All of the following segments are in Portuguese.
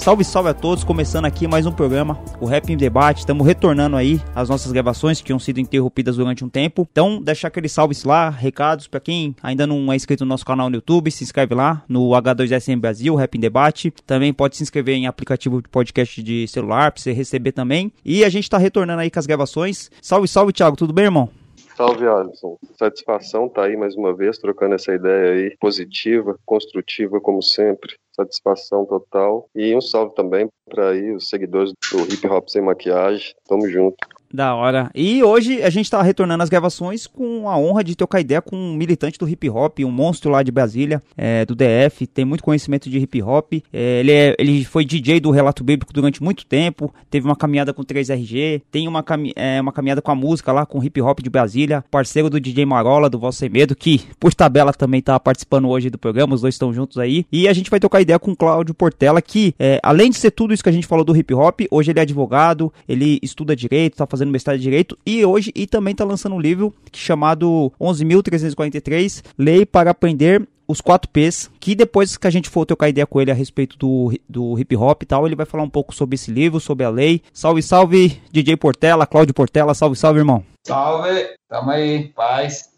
Salve, salve a todos, começando aqui mais um programa, o Rap em Debate. Estamos retornando aí as nossas gravações que tinham sido interrompidas durante um tempo. Então, deixar aquele salve lá, recados para quem ainda não é inscrito no nosso canal no YouTube, se inscreve lá no H2SM Brasil, Rap em Debate. Também pode se inscrever em aplicativo de podcast de celular para você receber também. E a gente tá retornando aí com as gravações. Salve, salve, Thiago, tudo bem, irmão? Salve, Alisson. Satisfação tá aí mais uma vez, trocando essa ideia aí, positiva, construtiva, como sempre. Satisfação total. E um salve também para aí os seguidores do Hip Hop Sem Maquiagem. Tamo junto. Da hora. E hoje a gente tá retornando as gravações com a honra de trocar ideia com um militante do hip hop, um monstro lá de Brasília, é, do DF, tem muito conhecimento de hip hop. É, ele, é, ele foi DJ do Relato Bíblico durante muito tempo, teve uma caminhada com 3RG, tem uma, cami é, uma caminhada com a música lá, com hip hop de Brasília, parceiro do DJ Marola, do Sem Medo, que por tabela também tá participando hoje do programa, os dois estão juntos aí. E a gente vai trocar ideia com o Cláudio Portela, que é, além de ser tudo isso que a gente falou do hip hop, hoje ele é advogado, ele estuda direito, tá fazendo mestrado de direito e hoje e também tá lançando um livro chamado 11.343 Lei para aprender os 4 P's, que depois que a gente for trocar ideia com ele a respeito do, do hip hop e tal, ele vai falar um pouco sobre esse livro, sobre a lei. Salve, salve, DJ Portela, Cláudio Portela, salve, salve, irmão. Salve, tamo aí, paz.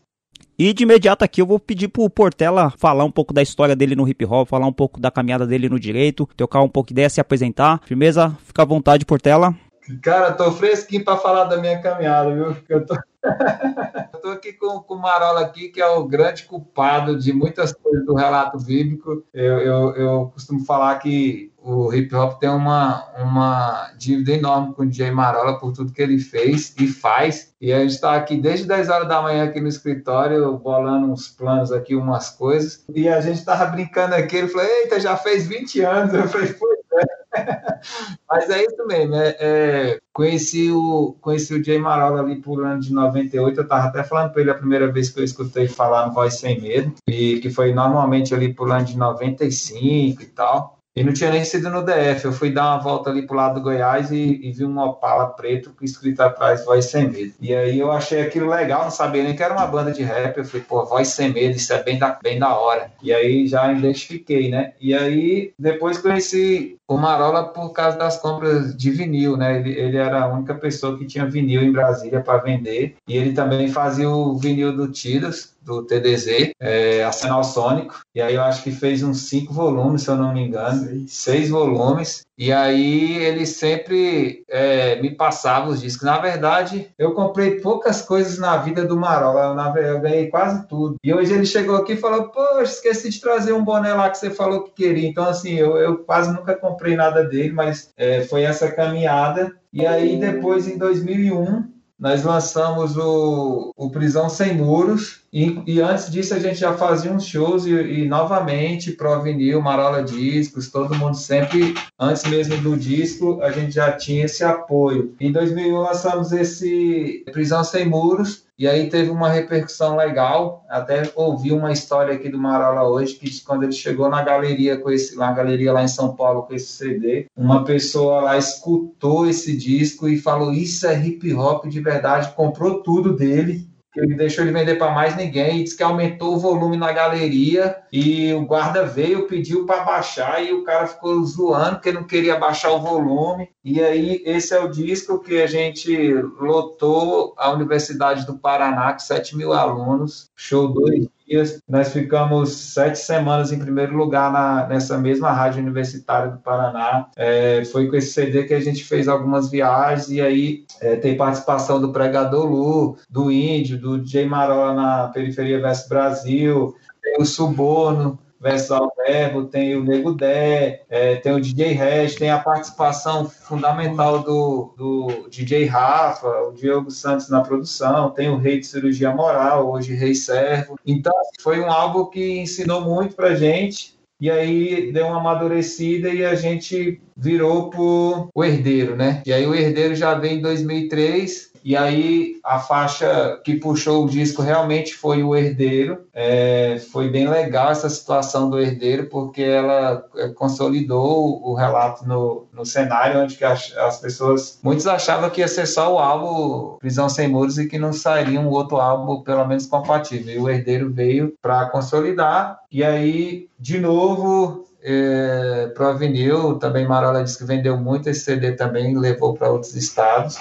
E de imediato aqui eu vou pedir pro Portela falar um pouco da história dele no hip hop, falar um pouco da caminhada dele no direito, trocar um pouco de ideia, se apresentar. Firmeza? Fica à vontade, Portela. Cara, tô fresquinho pra falar da minha caminhada, viu? Eu tô... eu tô aqui com, com o Marola aqui, que é o grande culpado de muitas coisas do relato bíblico. Eu, eu, eu costumo falar que o hip hop tem uma, uma dívida enorme com o DJ Marola por tudo que ele fez e faz. E a gente está aqui desde 10 horas da manhã aqui no escritório, bolando uns planos aqui, umas coisas. E a gente tava brincando aqui, ele falou, eita, já fez 20 anos. Eu falei, pois é. Mas é isso mesmo, é, é, conheci, o, conheci o Jay Marola ali por ano de 98, eu tava até falando para ele a primeira vez que eu escutei falar no Voz Sem Medo, e que foi normalmente ali por ano de 95 e tal. E não tinha nem sido no DF. Eu fui dar uma volta ali pro lado do Goiás e, e vi um Opala preto escrito atrás Voz Sem Medo. E aí eu achei aquilo legal, não sabia nem que era uma banda de rap. Eu falei, pô, Voz Sem Medo, isso é bem da, bem da hora. E aí já identifiquei, né? E aí depois conheci o Marola por causa das compras de vinil, né? Ele, ele era a única pessoa que tinha vinil em Brasília para vender. E ele também fazia o vinil do Tidas, do TDZ, é, Arsenal Sônico, e aí eu acho que fez uns cinco volumes, se eu não me engano, seis, seis volumes, e aí ele sempre é, me passava os discos. Na verdade, eu comprei poucas coisas na vida do Marola, na, eu ganhei quase tudo. E hoje ele chegou aqui e falou, poxa, esqueci de trazer um boné lá que você falou que queria. Então, assim, eu, eu quase nunca comprei nada dele, mas é, foi essa caminhada. E aí, depois, em 2001, nós lançamos o, o Prisão Sem Muros, e, e, antes disso a gente já fazia uns shows, e, e novamente, Pro Vinil, Marola Discos, todo mundo sempre, antes mesmo do disco, a gente já tinha esse apoio. Em 2001 lançamos esse Prisão Sem Muros, e aí teve uma repercussão legal, até ouvi uma história aqui do Marola hoje, que quando ele chegou na galeria, com esse, na galeria lá em São Paulo com esse CD, uma pessoa lá escutou esse disco e falou, isso é hip hop de verdade, comprou tudo dele, ele deixou ele vender para mais ninguém e disse que aumentou o volume na galeria e o guarda veio, pediu para baixar e o cara ficou zoando porque não queria baixar o volume. E aí esse é o disco que a gente lotou a Universidade do Paraná com 7 mil alunos, show dois dias. Nós ficamos sete semanas em primeiro lugar na, nessa mesma rádio universitária do Paraná. É, foi com esse CD que a gente fez algumas viagens e aí é, tem participação do Pregador Lu, do Índio, do J Marola na Periferia Veste Brasil, tem o Suborno, versus Alverbo, tem o Nego Dé, é, tem o DJ Red, tem a participação fundamental do, do DJ Rafa, o Diogo Santos na produção, tem o Rei de Cirurgia Moral, hoje Rei Servo. Então, foi um álbum que ensinou muito pra gente e aí deu uma amadurecida e a gente virou pro o Herdeiro, né? E aí o Herdeiro já vem em 2003 e aí a faixa que puxou o disco realmente foi o Herdeiro. É, foi bem legal essa situação do Herdeiro, porque ela é, consolidou o relato no, no cenário, onde que as, as pessoas. Muitos achavam que ia ser só o álbum Prisão Sem Muros e que não sairia um outro álbum, pelo menos compatível. E o Herdeiro veio para consolidar. E aí, de novo, é, pro vinil, também Marola disse que vendeu muito esse CD também, levou para outros estados.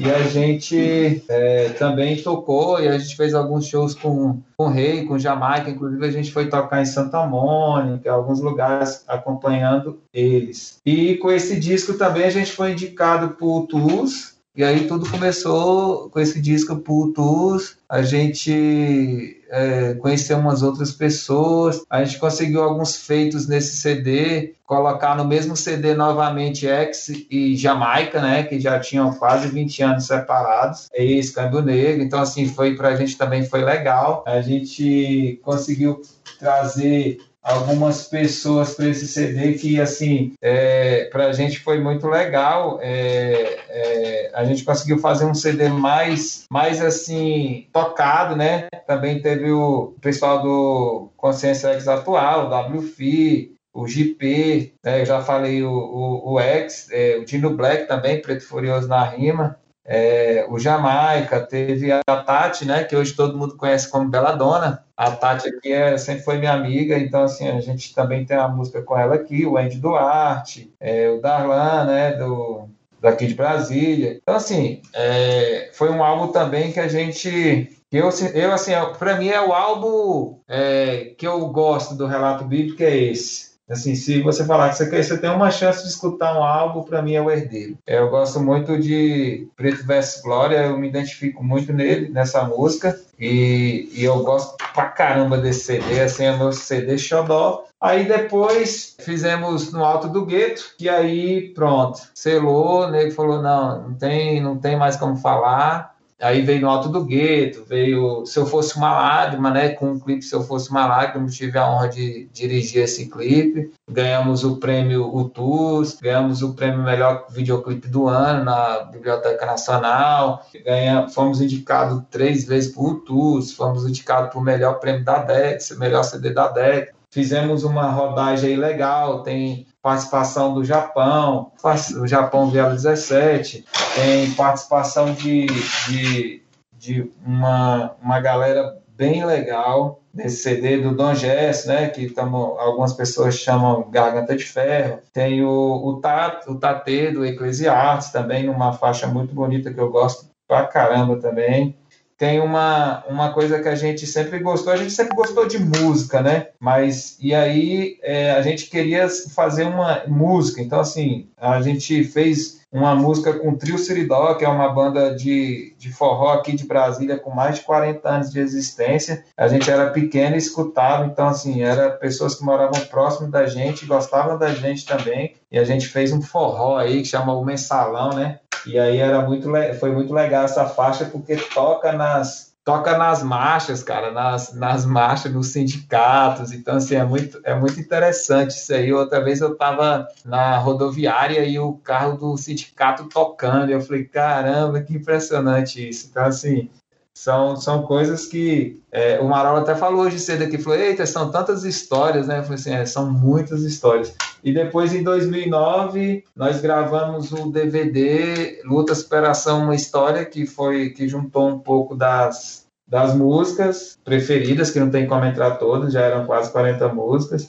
E a gente é, também tocou e a gente fez alguns shows com, com o Rei, com Jamaica. Inclusive, a gente foi tocar em Santa Mônica, alguns lugares acompanhando eles. E com esse disco também a gente foi indicado por Tools. E aí tudo começou com esse disco por Tools. A gente é, conhecer umas outras pessoas. A gente conseguiu alguns feitos nesse CD, colocar no mesmo CD novamente X e Jamaica, né, que já tinham quase 20 anos separados, ex Câmbio Negro. Então, assim, foi para a gente também foi legal. A gente conseguiu trazer algumas pessoas para esse CD que, assim, é, para a gente foi muito legal. É, é, a gente conseguiu fazer um CD mais, mais assim, tocado, né? Também teve o pessoal do Consciência X Atual, o WFI, o GP, né? eu já falei o, o, o X, é, o Dino Black também, Preto Furioso na rima é, o Jamaica, teve a Tati, né, que hoje todo mundo conhece como Dona. A Tati aqui é, sempre foi minha amiga, então assim, a gente também tem a música com ela aqui, o Andy Duarte, é, o Darlan, né, do, daqui de Brasília. Então assim, é, foi um álbum também que a gente eu, eu assim, para mim é o álbum é, que eu gosto do relato bíblico é esse. Assim, se você falar que você, quer, você tem uma chance de escutar um álbum, para mim é o Herdeiro. Eu gosto muito de Preto vs Glória, eu me identifico muito nele, nessa música, e, e eu gosto pra caramba desse CD, assim, é meu CD xodó. Aí depois fizemos no Alto do Gueto, e aí pronto, selou, o nego falou, não, não tem, não tem mais como falar, Aí veio no Alto do Gueto, veio Se Eu Fosse Uma Lágrima, né? Com o clipe Se Eu Fosse Uma Lágrima, tive a honra de dirigir esse clipe. Ganhamos o prêmio UTUS, ganhamos o prêmio Melhor Videoclipe do Ano na Biblioteca Nacional, ganhamos, fomos indicados três vezes por UTUS, fomos indicados por melhor prêmio da DEX, melhor CD da DEX. Fizemos uma rodagem legal, tem participação do Japão, o Japão Viela 17, tem participação de, de, de uma, uma galera bem legal nesse CD do Don Jess, né, que tamo, algumas pessoas chamam Garganta de Ferro. Tem o, o, Tat, o Tate do Eclesiastes também, numa faixa muito bonita que eu gosto pra caramba também tem uma, uma coisa que a gente sempre gostou, a gente sempre gostou de música, né? Mas, e aí é, a gente queria fazer uma música, então assim, a gente fez uma música com o Trio Siridó, que é uma banda de, de forró aqui de Brasília com mais de 40 anos de existência. A gente era pequeno e escutava, então assim, era pessoas que moravam próximo da gente, gostavam da gente também. E a gente fez um forró aí que chama o Mensalão, né? E aí era muito, foi muito legal essa faixa porque toca nas toca nas marchas, cara, nas, nas marchas nos sindicatos. Então assim é muito é muito interessante isso aí. Outra vez eu estava na rodoviária e o carro do sindicato tocando. Eu falei, caramba, que impressionante isso. Então assim, são, são coisas que é, o Marola até falou hoje cedo aqui, falou, eita, são tantas histórias, né? Eu falei assim, é, são muitas histórias. E depois, em 2009, nós gravamos o DVD Luta, Superação, Uma História, que foi que juntou um pouco das, das músicas preferidas, que não tem como entrar todas, já eram quase 40 músicas.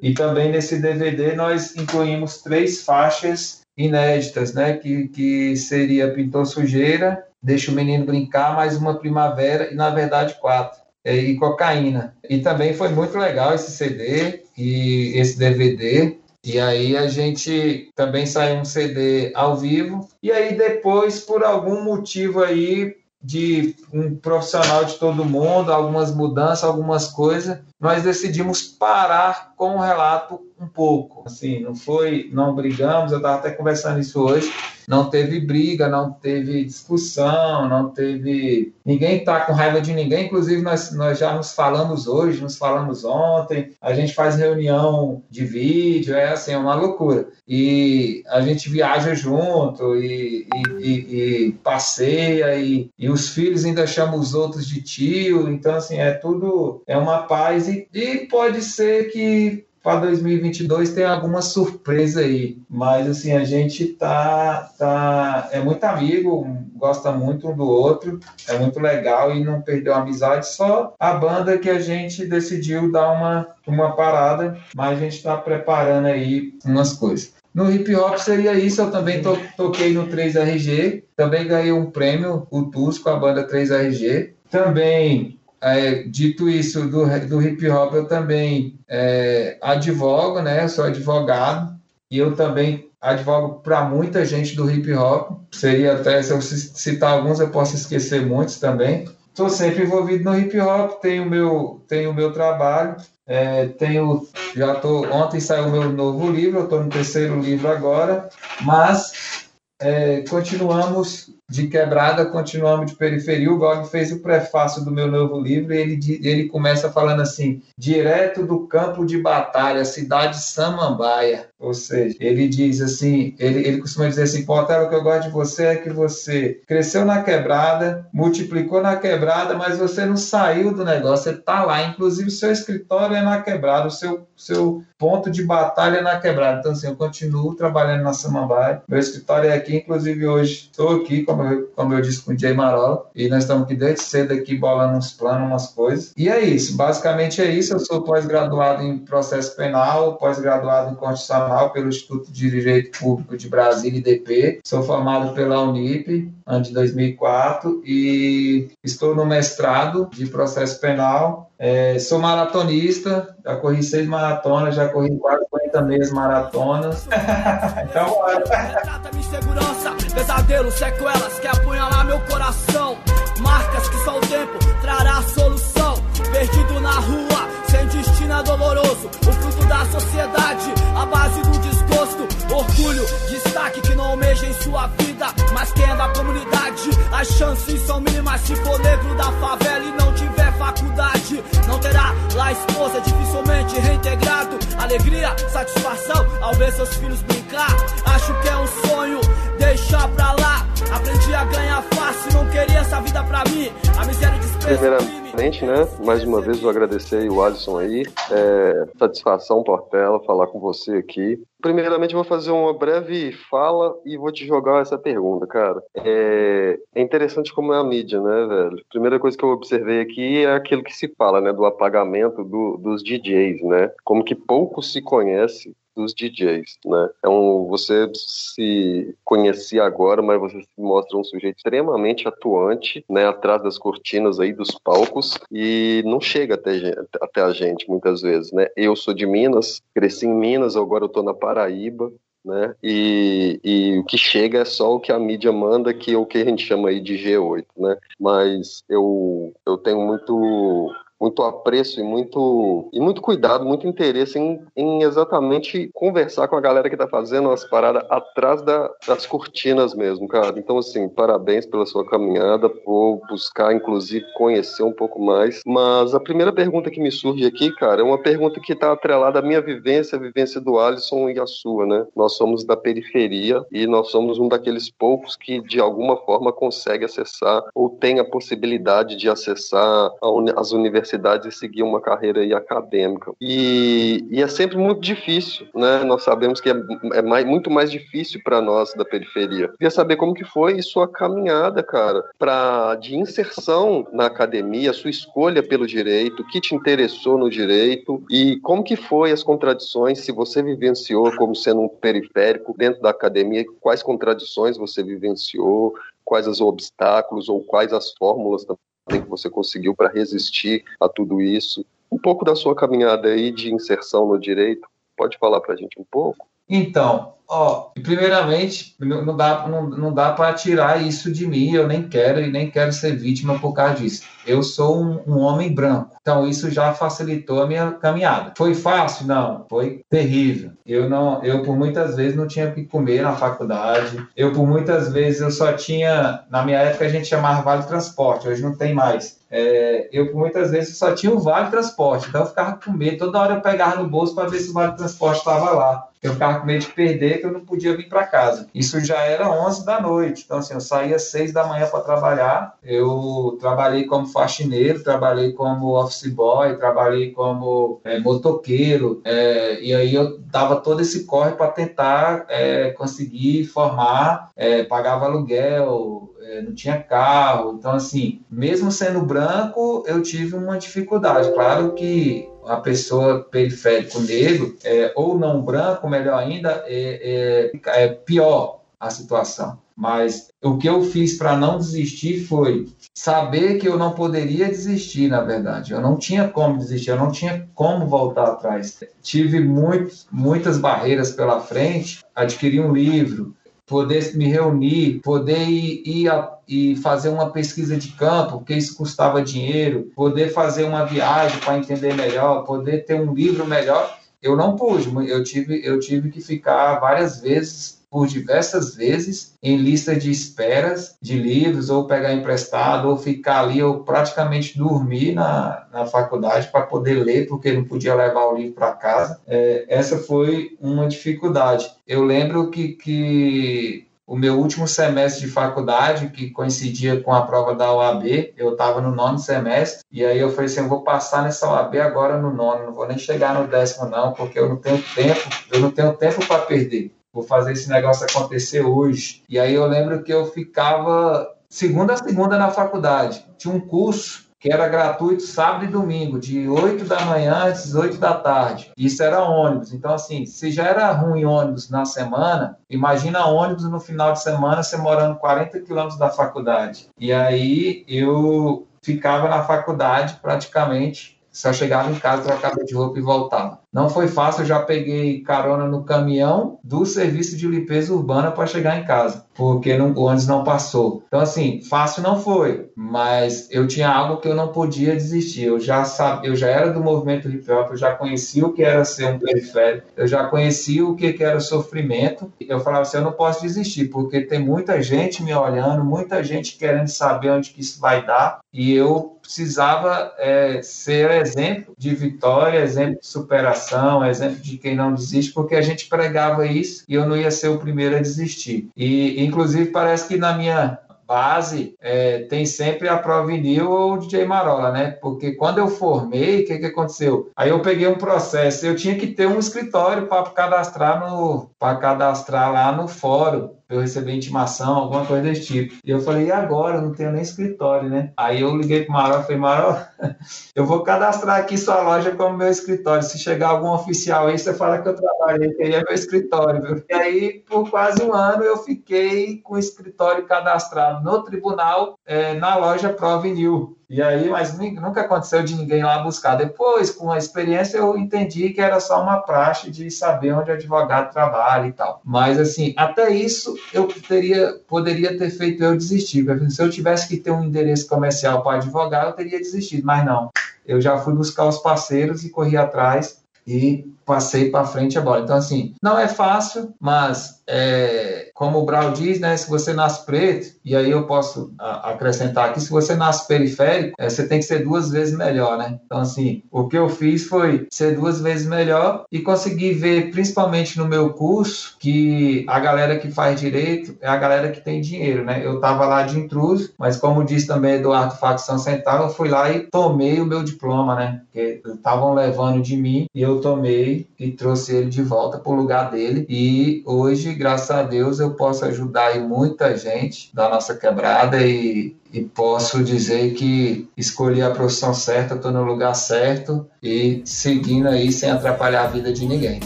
E também nesse DVD nós incluímos três faixas inéditas, né? Que, que seria Pintor Sujeira, Deixa o Menino Brincar, mais uma Primavera, e na verdade quatro. É, e cocaína. E também foi muito legal esse CD e esse DVD. E aí a gente também saiu um CD ao vivo. E aí depois, por algum motivo aí, de um profissional de todo mundo, algumas mudanças, algumas coisas, nós decidimos parar com o relato um pouco. Assim, não foi, não brigamos, eu estava até conversando isso hoje, não teve briga, não teve discussão, não teve. Ninguém está com raiva de ninguém, inclusive nós, nós já nos falamos hoje, nos falamos ontem, a gente faz reunião de vídeo, é assim, é uma loucura. E a gente viaja junto e, e, e, e passeia, e, e os filhos ainda chamam os outros de tio, então assim, é tudo, é uma paz e, e pode ser que para 2022 tem alguma surpresa aí, mas assim a gente tá tá é muito amigo, gosta muito um do outro, é muito legal e não perdeu a amizade, só a banda que a gente decidiu dar uma uma parada, mas a gente está preparando aí umas coisas. No hip hop seria isso, eu também to toquei no 3RG, também ganhei um prêmio, o TUS, com a banda 3RG. Também é, dito isso do, do hip hop, eu também é, advogo, né? Eu sou advogado e eu também advogo para muita gente do hip hop. Seria até, se eu citar alguns, eu posso esquecer muitos também. Estou sempre envolvido no hip hop, tenho meu, tenho o meu trabalho, é, tenho, já tô, ontem saiu o meu novo livro, eu estou no terceiro livro agora, mas é, continuamos de quebrada, continuamos de periferia. O Gog fez o prefácio do meu novo livro e ele, ele começa falando assim: direto do campo de batalha, cidade Samambaia. Ou seja, ele diz assim: ele, ele costuma dizer assim, Portela, o que eu gosto de você é que você cresceu na quebrada, multiplicou na quebrada, mas você não saiu do negócio, você está lá. Inclusive, o seu escritório é na quebrada, o seu, seu ponto de batalha é na quebrada. Então, assim, eu continuo trabalhando na Samambaia. Meu escritório é aqui, inclusive hoje estou aqui, eu, como eu disse com o Jay Marola, e nós estamos aqui desde cedo aqui bolando uns planos, umas coisas. E é isso, basicamente é isso. Eu sou pós-graduado em processo penal, pós-graduado em constitucional pelo Instituto de Direito Público de Brasília, IDP. Sou formado pela Unip, ano de 2004, e estou no mestrado de processo penal é, sou maratonista, já corri seis maratonas, já corri quase 40 meses maratonas. então, bora. Trata-me segurança, pesadelos, sequelas que apunhalar meu coração. Marcas que só o tempo trará solução. Perdido na rua, sem destino doloroso. O fruto da sociedade, a base do desgosto. Orgulho, destaque que não almeja em sua vida. Mas quem é da comunidade, as chances são mínimas. Se for negro da favela e não tiver faculdade. Não terá lá esposa, dificilmente reintegrado. Alegria, satisfação ao ver seus filhos brincar. Acho que é um sonho, deixa pra lá. Aprendi a ganhar fácil, não queria essa vida pra mim. A miséria desprezo. Primeiramente, né, mais uma vez vou agradecer o Alisson aí. É, satisfação, Portela, falar com você aqui. Primeiramente, vou fazer uma breve fala e vou te jogar essa pergunta, cara. É, é interessante como é a mídia, né, velho? Primeira coisa que eu observei aqui é aquilo que se fala, né, do apagamento do, dos DJs, né? Como que pouco se conhece dos DJs, né? É um, você se conhecia agora, mas você se mostra um sujeito extremamente atuante, né? Atrás das cortinas aí dos palcos e não chega até, até a gente muitas vezes, né? Eu sou de Minas, cresci em Minas, agora eu tô na Paraíba, né? E, e, o que chega é só o que a mídia manda, que é o que a gente chama aí de G8, né? Mas eu, eu tenho muito muito apreço e muito, e muito cuidado, muito interesse em, em exatamente conversar com a galera que está fazendo as paradas atrás da, das cortinas mesmo, cara. Então, assim, parabéns pela sua caminhada, vou buscar, inclusive, conhecer um pouco mais. Mas a primeira pergunta que me surge aqui, cara, é uma pergunta que está atrelada à minha vivência, a vivência do Alisson e a sua, né? Nós somos da periferia e nós somos um daqueles poucos que, de alguma forma, consegue acessar ou tem a possibilidade de acessar as universidades e seguir uma carreira aí acadêmica. E, e é sempre muito difícil, né? Nós sabemos que é, é mais, muito mais difícil para nós da periferia. Queria saber como que foi sua caminhada, cara, para de inserção na academia, sua escolha pelo direito, o que te interessou no direito e como que foi as contradições, se você vivenciou como sendo um periférico dentro da academia, quais contradições você vivenciou, quais os obstáculos ou quais as fórmulas que você conseguiu para resistir a tudo isso. Um pouco da sua caminhada aí de inserção no direito, pode falar para a gente um pouco? Então, Ó, primeiramente, não, dá, não, não dá para tirar isso de mim, eu nem quero e nem quero ser vítima por causa disso. Eu sou um, um, homem branco, então isso já facilitou a minha caminhada. Foi fácil? Não, foi terrível. Eu não, eu por muitas vezes não tinha o que comer na faculdade. Eu por muitas vezes eu só tinha, na minha época a gente chamava vale transporte, hoje não tem mais. É, eu muitas vezes só tinha o vale transporte, então eu ficava com medo. Toda hora eu pegava no bolso para ver se o vale transporte estava lá. Eu ficava com medo de perder, que eu não podia vir para casa. Isso já era 11 da noite. Então, assim, eu saía às 6 da manhã para trabalhar. Eu trabalhei como faxineiro, trabalhei como office boy, trabalhei como é, motoqueiro. É, e aí eu dava todo esse corre para tentar é, conseguir formar, é, pagava aluguel, não tinha carro. Então, assim, mesmo sendo branco, eu tive uma dificuldade. Claro que a pessoa periférico negro, é, ou não branco, melhor ainda, é, é, é pior a situação. Mas o que eu fiz para não desistir foi saber que eu não poderia desistir, na verdade. Eu não tinha como desistir, eu não tinha como voltar atrás. Tive muito, muitas barreiras pela frente. Adquiri um livro, poder me reunir, poder ir, ir a, e fazer uma pesquisa de campo, porque isso custava dinheiro, poder fazer uma viagem para entender melhor, poder ter um livro melhor, eu não pude. Eu tive, eu tive que ficar várias vezes por diversas vezes em lista de esperas de livros, ou pegar emprestado, ou ficar ali, ou praticamente dormir na, na faculdade para poder ler, porque não podia levar o livro para casa. É, essa foi uma dificuldade. Eu lembro que, que o meu último semestre de faculdade, que coincidia com a prova da OAB, eu estava no nono semestre, e aí eu falei assim, eu vou passar nessa OAB agora no nono, não vou nem chegar no décimo não, porque eu não tenho tempo, eu não tenho tempo para perder vou fazer esse negócio acontecer hoje. E aí eu lembro que eu ficava segunda a segunda na faculdade. Tinha um curso que era gratuito sábado e domingo, de 8 da manhã às 8 da tarde. Isso era ônibus. Então, assim, se já era ruim ônibus na semana, imagina ônibus no final de semana, você morando 40 quilômetros da faculdade. E aí eu ficava na faculdade praticamente, só chegava em casa, trocava de roupa e voltava. Não foi fácil, eu já peguei carona no caminhão do serviço de limpeza urbana para chegar em casa, porque não, o ônibus não passou. Então, assim, fácil não foi, mas eu tinha algo que eu não podia desistir. Eu já sabia, eu já era do movimento hip hop, eu já conhecia o que era ser um periférico, eu já conhecia o que, que era sofrimento. Eu falava assim, eu não posso desistir, porque tem muita gente me olhando, muita gente querendo saber onde que isso vai dar, e eu precisava é, ser exemplo de vitória, exemplo de superação superação, exemplo de quem não desiste, porque a gente pregava isso e eu não ia ser o primeiro a desistir. E, inclusive, parece que na minha base é, tem sempre a Provinil ou o DJ Marola, né? Porque quando eu formei, o que, que aconteceu? Aí eu peguei um processo, eu tinha que ter um escritório para cadastrar no para cadastrar lá no fórum eu receber intimação, alguma coisa desse tipo. E eu falei, e agora? Eu não tenho nem escritório, né? Aí eu liguei pro Maró e falei, Maró, eu vou cadastrar aqui sua loja como meu escritório. Se chegar algum oficial aí, você fala que eu trabalhei, que aí é meu escritório, viu? E aí, por quase um ano, eu fiquei com o escritório cadastrado no tribunal, é, na loja Provinil. E aí, mas nunca aconteceu de ninguém lá buscar. Depois, com a experiência, eu entendi que era só uma praxe de saber onde o advogado trabalha e tal. Mas, assim, até isso eu teria, poderia ter feito eu desistir. Se eu tivesse que ter um endereço comercial para advogado, eu teria desistido. Mas não. Eu já fui buscar os parceiros e corri atrás e passei para frente a bola. Então, assim, não é fácil, mas é, como o Brau diz, né, se você nasce preto, e aí eu posso acrescentar aqui, se você nasce periférico, é, você tem que ser duas vezes melhor, né? Então, assim, o que eu fiz foi ser duas vezes melhor e conseguir ver, principalmente no meu curso, que a galera que faz direito é a galera que tem dinheiro, né? Eu tava lá de intruso, mas como disse também Eduardo Facção Central, eu fui lá e tomei o meu diploma, né? Porque estavam levando de mim e eu tomei e trouxe ele de volta para o lugar dele. E hoje, graças a Deus, eu posso ajudar aí muita gente da nossa quebrada e, e posso dizer que escolhi a profissão certa, estou no lugar certo e seguindo aí sem atrapalhar a vida de ninguém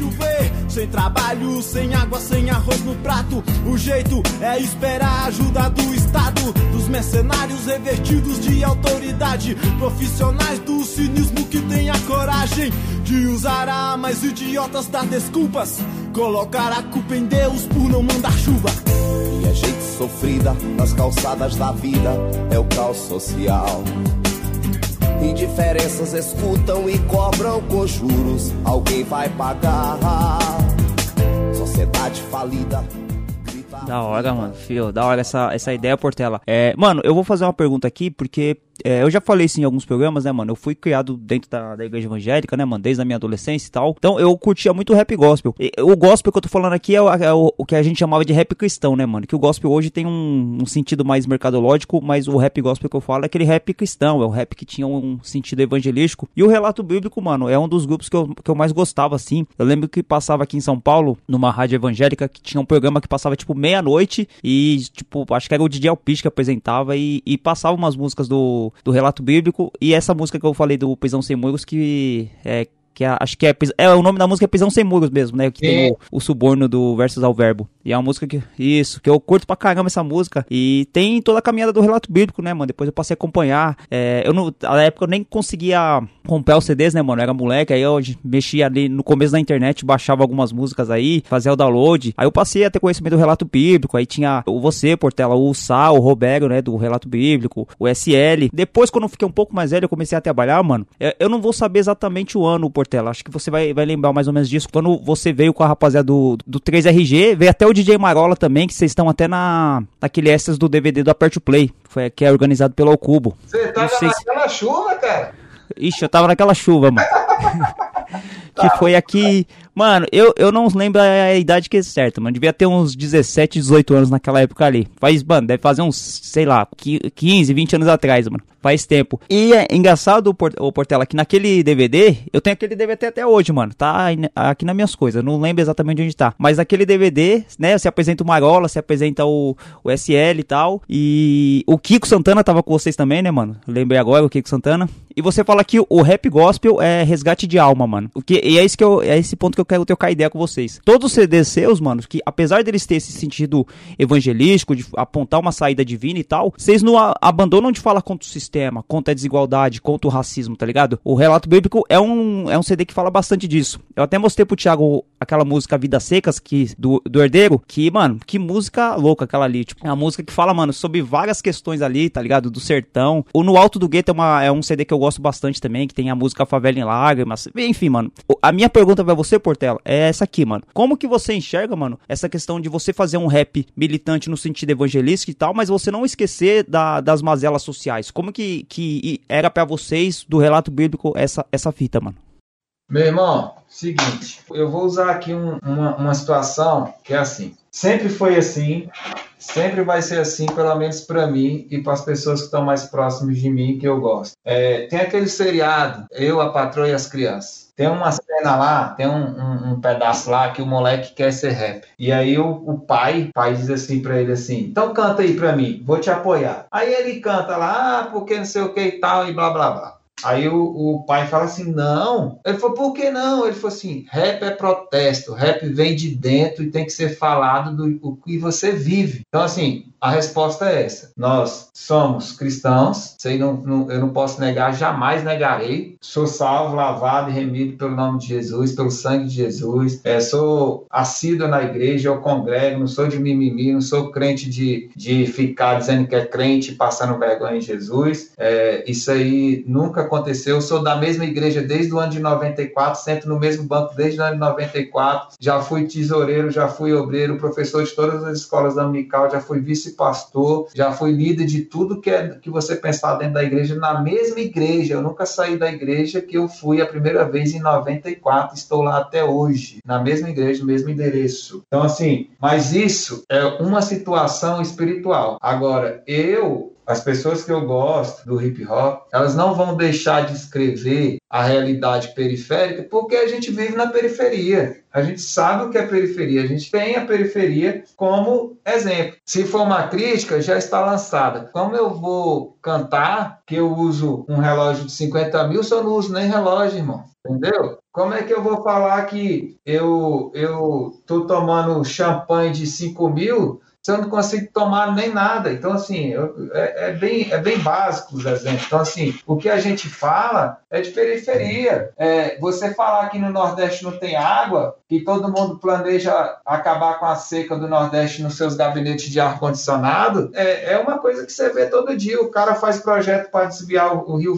chover. Sem trabalho, sem água, sem arroz no prato. O jeito é esperar a ajuda do Estado, dos mercenários revertidos de autoridade, profissionais do cinismo que têm a coragem de usar armas idiotas, dar desculpas, colocar a culpa em Deus por não mandar chuva. E a gente sofrida nas calçadas da vida é o caos social. Indiferenças escutam e cobram com juros. Alguém vai pagar. Sociedade falida. Da hora, mano, fio, da hora essa, essa ideia, Portela. É, mano, eu vou fazer uma pergunta aqui, porque é, eu já falei isso em alguns programas, né, mano? Eu fui criado dentro da, da igreja evangélica, né, mano? Desde a minha adolescência e tal. Então eu curtia muito rap gospel. E, o gospel que eu tô falando aqui é, o, é o- o que a gente chamava de rap cristão, né, mano? Que o gospel hoje tem um, um sentido mais mercadológico, mas o rap gospel que eu falo é aquele rap cristão, é o rap que tinha um sentido evangelístico. E o relato bíblico, mano, é um dos grupos que eu, que eu mais gostava, assim. Eu lembro que passava aqui em São Paulo, numa rádio evangélica, que tinha um programa que passava, tipo, meia-noite e, tipo, acho que era o DJ Alpiste que apresentava e, e passava umas músicas do, do relato bíblico e essa música que eu falei do Prisão Sem Muros que é... Que é- acho que é, é. O nome da música é Prisão Sem Muros mesmo, né? Que tem Sim. o, o suborno do versus ao verbo. E é uma música que. Isso, que eu curto pra caramba essa música. E tem toda a caminhada do relato bíblico, né, mano? Depois eu passei a acompanhar. É, eu não, na época eu nem conseguia comprar os CDs, né, mano? Eu era moleque, aí eu mexia ali no começo da internet, baixava algumas músicas aí, fazia o download. Aí eu passei a ter conhecimento do relato bíblico. Aí tinha o você, Portela, o Sal, o Roberto, né, do relato bíblico, o SL. Depois, quando eu fiquei um pouco mais velho, eu comecei a trabalhar, mano. Eu, eu não vou saber exatamente o ano, Portela. Acho que você vai, vai lembrar mais ou menos disso. Quando você veio com a rapaziada do, do 3RG, veio até o DJ Marola também, que vocês estão até na naquele extras do DVD do Aperte o Play, que foi, que é organizado pelo Cubo. Você Não sei se- naquela chuva, cara? Ixi, eu tava naquela chuva, mano. que foi aqui. Mano, eu, eu não lembro a idade que é certa, mano. Devia ter uns 17, 18 anos naquela época ali. Faz, mano, deve fazer uns, sei lá, qui- 15, 20 anos atrás, mano. Faz tempo. E é engraçado, o Port- Portela, que naquele DVD, eu tenho aquele DVD até hoje, mano. Tá aqui nas minhas coisas. Não lembro exatamente onde tá. Mas aquele DVD, né? Se apresenta o Marola, se apresenta o, o SL e tal. E o Kiko Santana tava com vocês também, né, mano? Lembrei agora, o Kiko Santana. E você fala que o rap gospel é resgate de alma, mano. O que, e é, isso que eu, é esse ponto que eu quero trocar ideia com vocês. Todos os CDs seus, mano, que apesar deles ter esse sentido evangelístico, de apontar uma saída divina e tal, vocês não abandonam de falar contra o sistema, contra a desigualdade, contra o racismo, tá ligado? O relato bíblico é um, é um CD que fala bastante disso. Eu até mostrei pro Thiago aquela música Vidas Secas, que, do, do Herdeiro, que, mano, que música louca aquela ali. Tipo, é uma música que fala, mano, sobre várias questões ali, tá ligado? Do sertão. O No Alto do Gueto é, uma, é um CD que eu gosto bastante também, que tem a música Favela em Lágrimas. Enfim, mano. A minha pergunta pra você, Portela, é essa aqui, mano. Como que você enxerga, mano, essa questão de você fazer um rap militante no sentido evangelístico e tal, mas você não esquecer da- das mazelas sociais? Como que, que era pra vocês, do relato bíblico, essa, essa fita, mano? Meu irmão, seguinte, eu vou usar aqui um- uma, uma situação que é assim. Sempre foi assim, sempre vai ser assim, pelo menos para mim e para as pessoas que estão mais próximas de mim que eu gosto. É, tem aquele seriado, Eu, a Patroa e as Crianças. Tem uma cena lá, tem um, um- um pedaço lá que o moleque quer ser rap. E aí o, o pai, o pai diz assim pra ele assim: então canta aí pra mim, vou te apoiar. Aí ele canta lá, ah, porque não sei o que e tal, e blá blá blá. Aí o, o pai fala assim: não. Ele falou: por que não? Ele falou assim: rap é protesto, rap vem de dentro e tem que ser falado do o que você vive. Então, assim, a resposta é essa: nós somos cristãos, sei, não, não- eu não posso negar, jamais negarei. Sou salvo, lavado e remido pelo nome de Jesus, pelo sangue de Jesus. É, sou assíduo na igreja, eu congrego, não sou de mimimi, não sou crente de, de ficar dizendo que é crente passando vergonha em Jesus. É, isso aí nunca aconteceu. Eu sou da mesma igreja desde o ano de 94, sento no mesmo banco desde o ano de 94. Já fui tesoureiro, já fui obreiro, professor de todas as escolas da Unical, já fui vice-pastor, já fui líder de tudo que, é, que você pensar dentro da igreja, na mesma igreja. Eu nunca saí da igreja que eu fui a primeira vez em 94, estou lá até hoje, na mesma igreja, no mesmo endereço. Então, assim, mas isso é uma situação espiritual. Agora, eu as pessoas que eu gosto do hip hop, elas não vão deixar de escrever a realidade periférica porque a gente vive na periferia. A gente sabe o que é periferia, a gente tem a periferia como exemplo. Se for uma crítica, já está lançada. Como eu vou cantar que eu uso um relógio de 50 mil, se eu não uso nem relógio, irmão? Entendeu? Como é que eu vou falar que eu eu tô tomando champanhe de 5 mil eu não consigo tomar nem nada? Então, assim, é, é, bem, é bem básico os exemplos. Então, assim, o que a gente fala é de periferia. É, você falar que no Nordeste não tem água, que todo mundo planeja acabar com a seca do Nordeste nos seus gabinetes de ar-condicionado, é, é uma coisa que você vê todo dia. O cara faz projeto para desviar o Rio,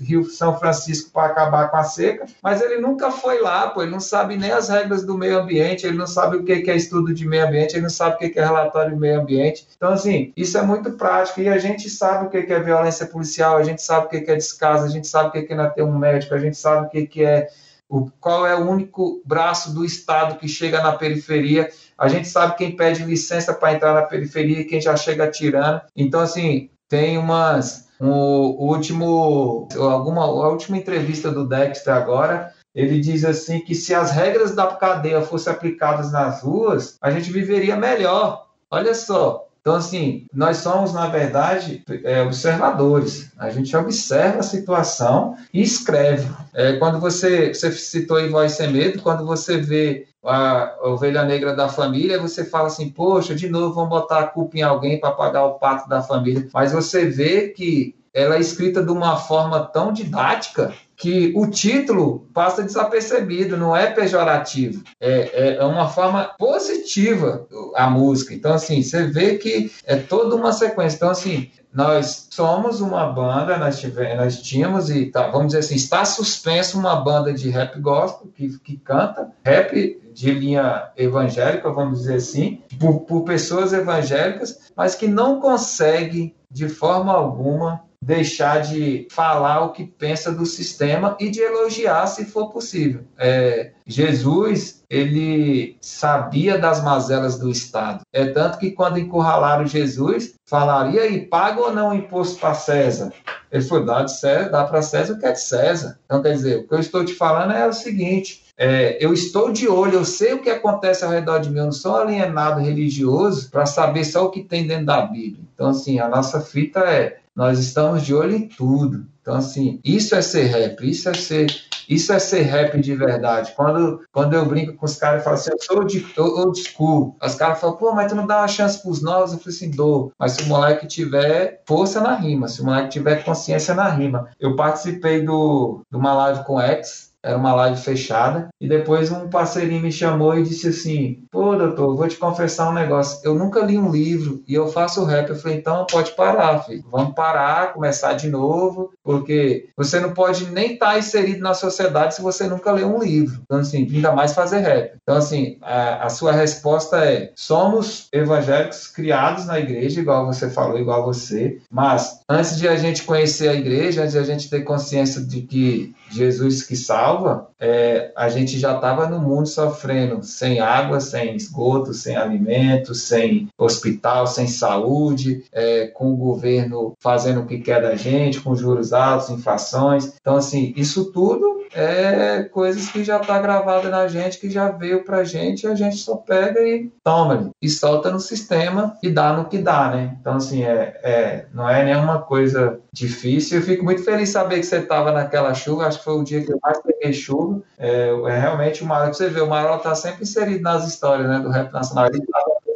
Rio São Francisco para acabar com a seca, mas ele nunca foi lá, pô, ele não sabe nem as regras do meio ambiente, ele não sabe o que é estudo de meio ambiente, ele não sabe o que é relatório de meio ambiente. Então, assim, isso é muito prático e a gente sabe o que é violência policial, a gente sabe o que é descaso, a gente sabe o que é não ter um médico, a gente sabe o que é o, qual é o único braço do Estado que chega na periferia. A gente sabe quem pede licença para entrar na periferia e quem já chega tirando. Então, assim, tem umas. Um, o último, alguma, a última entrevista do Dexter agora, ele diz assim que se as regras da cadeia fossem aplicadas nas ruas, a gente viveria melhor. Olha só, então, assim, nós somos, na verdade, é, observadores. A gente observa a situação e escreve. É, quando você, você citou em Voz Sem Medo, quando você vê a ovelha negra da família, você fala assim, poxa, de novo vamos botar a culpa em alguém para pagar o pato da família. Mas você vê que ela é escrita de uma forma tão didática que o título passa desapercebido, não é pejorativo, é, é uma forma positiva a música. Então, assim, você vê que é toda uma sequência. Então, assim, nós somos uma banda, nós, tivemos, nós tínhamos, e tá, vamos dizer assim, está suspenso uma banda de rap gospel que, que canta rap de linha evangélica, vamos dizer assim, por, por pessoas evangélicas, mas que não consegue, de forma alguma, deixar de falar o que pensa do sistema e de elogiar se for possível. É, Jesus, ele sabia das mazelas do Estado. É tanto que quando encurralaram Jesus, falaria aí, paga ou não imposto para César? Ele foi dá, César, dá para César o que é de César. Então, quer dizer, o que eu estou te falando é o seguinte, é, eu estou de olho, eu sei o que acontece ao redor de mim, eu não sou alienado religioso para saber só o que tem dentro da Bíblia. Então, assim, a nossa fita é nós estamos de olho em tudo. Então, assim, isso é ser rap, isso é ser, isso é ser rap de verdade. Quando, quando eu brinco com os caras e falo assim, eu sou de old school, os caras falam, pô, mas tu não dá uma chance pros novos? Eu falei assim, dou. Mas se o moleque tiver força na rima, se o moleque tiver consciência na rima. Eu participei do, de uma live com o X, era uma live fechada, e depois um parceirinho me chamou e disse assim: Pô, doutor, vou te confessar um negócio. Eu nunca li um livro e eu faço rap. Eu falei: então pode parar, filho. Vamos parar, começar de novo, porque você não pode nem estar tá inserido na sociedade se você nunca leu um livro. Então, assim, ainda mais fazer rap. Então, assim, a, a sua resposta é: somos evangélicos criados na igreja, igual você falou, igual você, mas antes de a gente conhecer a igreja, antes de a gente ter consciência de que Jesus que salva, é, a gente já estava no mundo sofrendo, sem água, sem esgoto, sem alimento, sem hospital, sem saúde, é, com o governo fazendo o que quer da gente, com juros altos, inflações. Então, assim, isso tudo é coisas que já está gravada na gente, que já veio para a gente, e a gente só pega e toma e solta no sistema e dá no que dá, né? Então, assim, é, é não é nenhuma coisa difícil. Eu fico muito feliz saber que você estava naquela chuva, acho que foi o dia que eu mais peguei chuva. É, é realmente o Marola, você vê, o Marola está sempre inserido nas histórias né, do rap nacional. Ele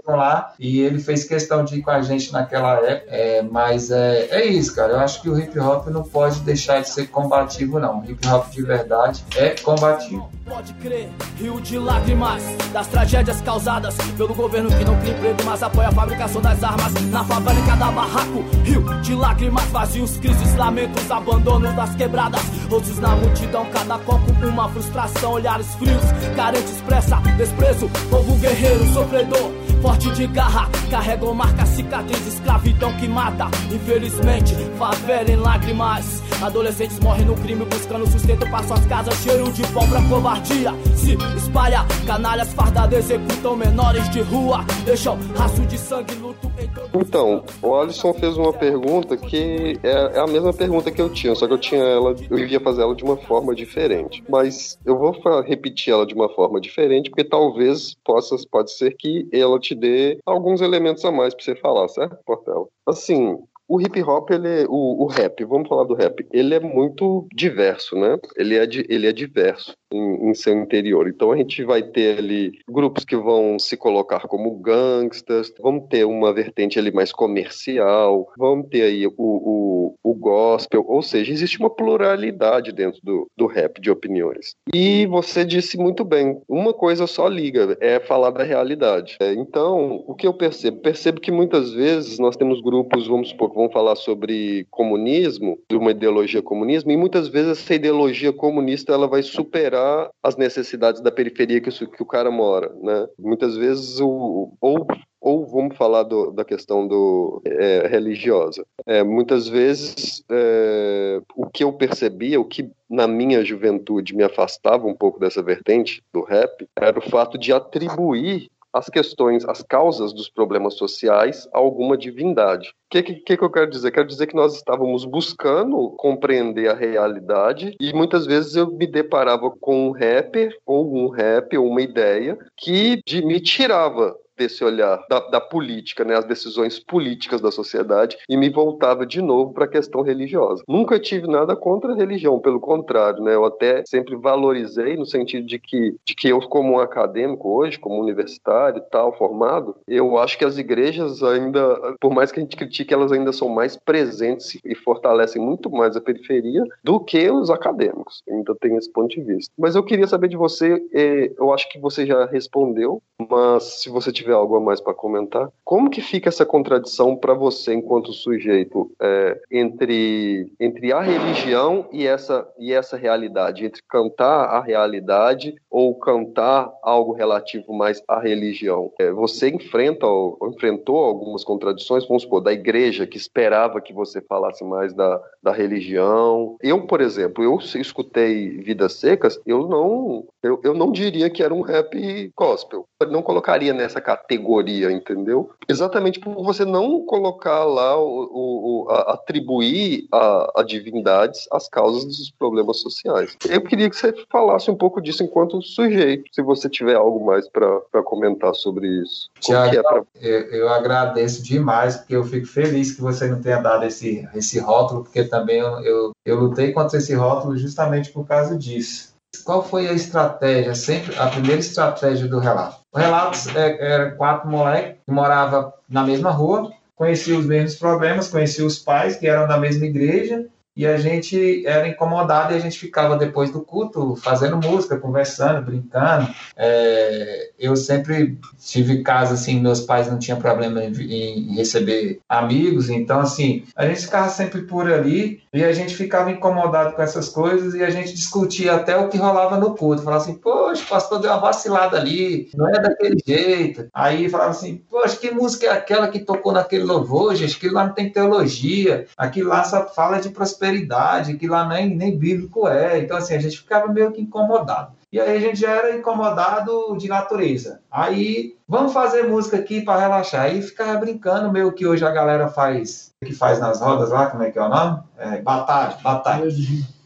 estava lá e ele fez questão de ir com a gente naquela época. É, mas é, é isso, cara. Eu acho que o hip hop não pode deixar de ser combativo, não. O hip hop de verdade é combativo. Pode crer, rio de lágrimas das tragédias causadas pelo governo que não cria emprego, mas apoia a fabricação das armas na fábrica da barraco. Rio de lágrimas, vazios, crises, lamentos, abandono das quebradas, rostos na multidão, cada copo uma frustração, olhares frios, carentes, pressa, desprezo, povo guerreiro, sofredor forte de garra, carregou marca, cicatriz, escravidão que mata. Infelizmente, favela em lágrimas. Adolescentes morrem no crime buscando sustento para suas casas, cheiro de pão pra covardia. Se espalha, canalhas fardadas executam menores de rua, deixam rastro de sangue, luto em todo Então, o Alisson fez uma pergunta que é, é a mesma pergunta que eu tinha, só que eu tinha ela, eu ia fazer ela de uma forma diferente. Mas eu vou repetir ela de uma forma diferente, porque talvez possa, pode ser que ela te dê alguns elementos a mais para você falar, certo, Portela? Assim, o hip hop, ele, o, o rap, vamos falar do rap, ele é muito diverso, né? Ele é, ele é diverso. Em, em, seu interior. Então a gente vai ter ali grupos que vão se colocar como gangsters, vamos ter uma vertente ali mais comercial, vamos ter aí o, o, o gospel, ou seja, existe uma pluralidade dentro do, do rap de opiniões. E você disse muito bem, uma coisa só liga, é falar da realidade. É, então, o que eu percebo? Percebo que muitas vezes nós temos grupos, vamos supor, que vão falar sobre comunismo, de uma ideologia comunismo, e muitas vezes essa ideologia comunista ela vai superar as necessidades da periferia que, que o cara mora, né? Muitas vezes o, ou ou vamos falar do, da questão do é, religiosa. É, muitas vezes é, o que eu percebia, o que na minha juventude me afastava um pouco dessa vertente do rap, era o fato de atribuir as questões, as causas dos problemas sociais a alguma divindade. O que, que, que, eu quero dizer? Quero dizer que nós estávamos buscando compreender a realidade e muitas vezes eu me deparava com um rapper ou um rap ou uma ideia que de, me tirava desse olhar da, da, política, né, as decisões políticas da sociedade, e me voltava de novo para a questão religiosa. Nunca tive nada contra a religião, pelo contrário, né, eu até sempre valorizei no sentido de que, de que eu, como um acadêmico hoje, como universitário e tal, formado, eu acho que as igrejas ainda, por mais que a gente critique, elas ainda são mais presentes e fortalecem muito mais a periferia do que os acadêmicos. Ainda tem esse ponto de vista. Mas eu queria saber de você, eh, eu acho que você já respondeu, mas se você tiver tiver algo a mais para comentar. Como que fica essa contradição para você enquanto sujeito é, entre, entre a religião e essa, e essa realidade, entre cantar a realidade ou cantar algo relativo mais à religião? É, você enfrenta ou enfrentou algumas contradições, vamos supor, da igreja que esperava que você falasse mais da, da religião. Eu, por exemplo, eu escutei Vidas Secas, eu não, eu, eu não diria que era um rap gospel. Eu não colocaria nessa categoria, entendeu? Exatamente por você não colocar lá, o, o a, atribuir a, a, divindades as causas dos problemas sociais. Eu queria que você falasse um pouco disso enquanto sujeito, se você tiver algo mais para comentar sobre isso. Tiago, é pra... eu, eu, agradeço demais, porque eu fico feliz que você não tenha dado esse, esse rótulo, porque também eu, eu, eu lutei contra esse rótulo justamente por causa disso. Qual foi a estratégia, sempre a primeira estratégia do relato? O relato é, era quatro moleques que moravam na mesma rua, conheciam os mesmos problemas, conheciam os pais que eram da mesma igreja, e a gente era incomodado e a gente ficava depois do culto fazendo música, conversando, brincando. É, eu sempre tive casa assim, meus pais não tinham problema em, em, receber amigos, então assim, a gente ficava sempre por ali e a gente ficava incomodado com essas coisas e a gente discutia até o que rolava no culto. Falava assim, poxa, o pastor deu uma vacilada ali, não é daquele jeito. Aí falava assim, poxa, que música é aquela que tocou naquele louvor, gente? Aquilo lá não tem teologia, aquilo lá só fala de prosperidade prosperidade, que lá nem, nem bíblico é. Então, assim, a gente ficava meio que incomodado. E aí a gente já era incomodado de natureza. Aí, vamos fazer música aqui para relaxar. Aí ficava brincando, meio que hoje a galera faz, que faz nas rodas lá, como é que é o nome? É, batalha, batalha.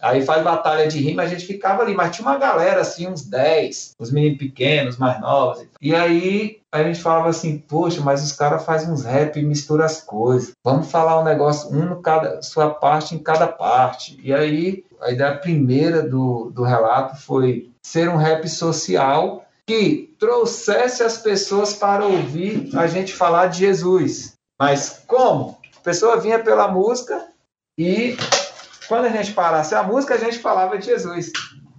Aí faz batalha de rima, a gente ficava ali, mas tinha uma galera assim, uns 10, os meninos pequenos, mais novos. E aí a gente falava assim, poxa, mas os caras fazem uns rap e misturam as coisas. Vamos falar um negócio, um no cada, sua parte em cada parte. E aí a ideia primeira do, do relato foi ser um rap social que trouxesse as pessoas para ouvir a gente falar de Jesus. Mas como? A pessoa vinha pela música e quando a gente parasse a música, a gente falava de Jesus.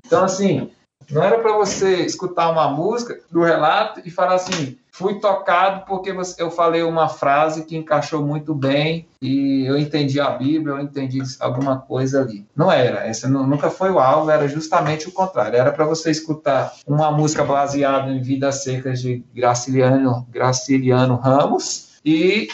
Então, assim, não era para você escutar uma música do relato e falar assim: fui tocado porque eu falei uma frase que encaixou muito bem e eu entendi a Bíblia, eu entendi alguma coisa ali. Não era, essa nunca foi o alvo, era justamente o contrário. Era para você escutar uma música baseada em Vidas Secas de Graciliano, Graciliano Ramos e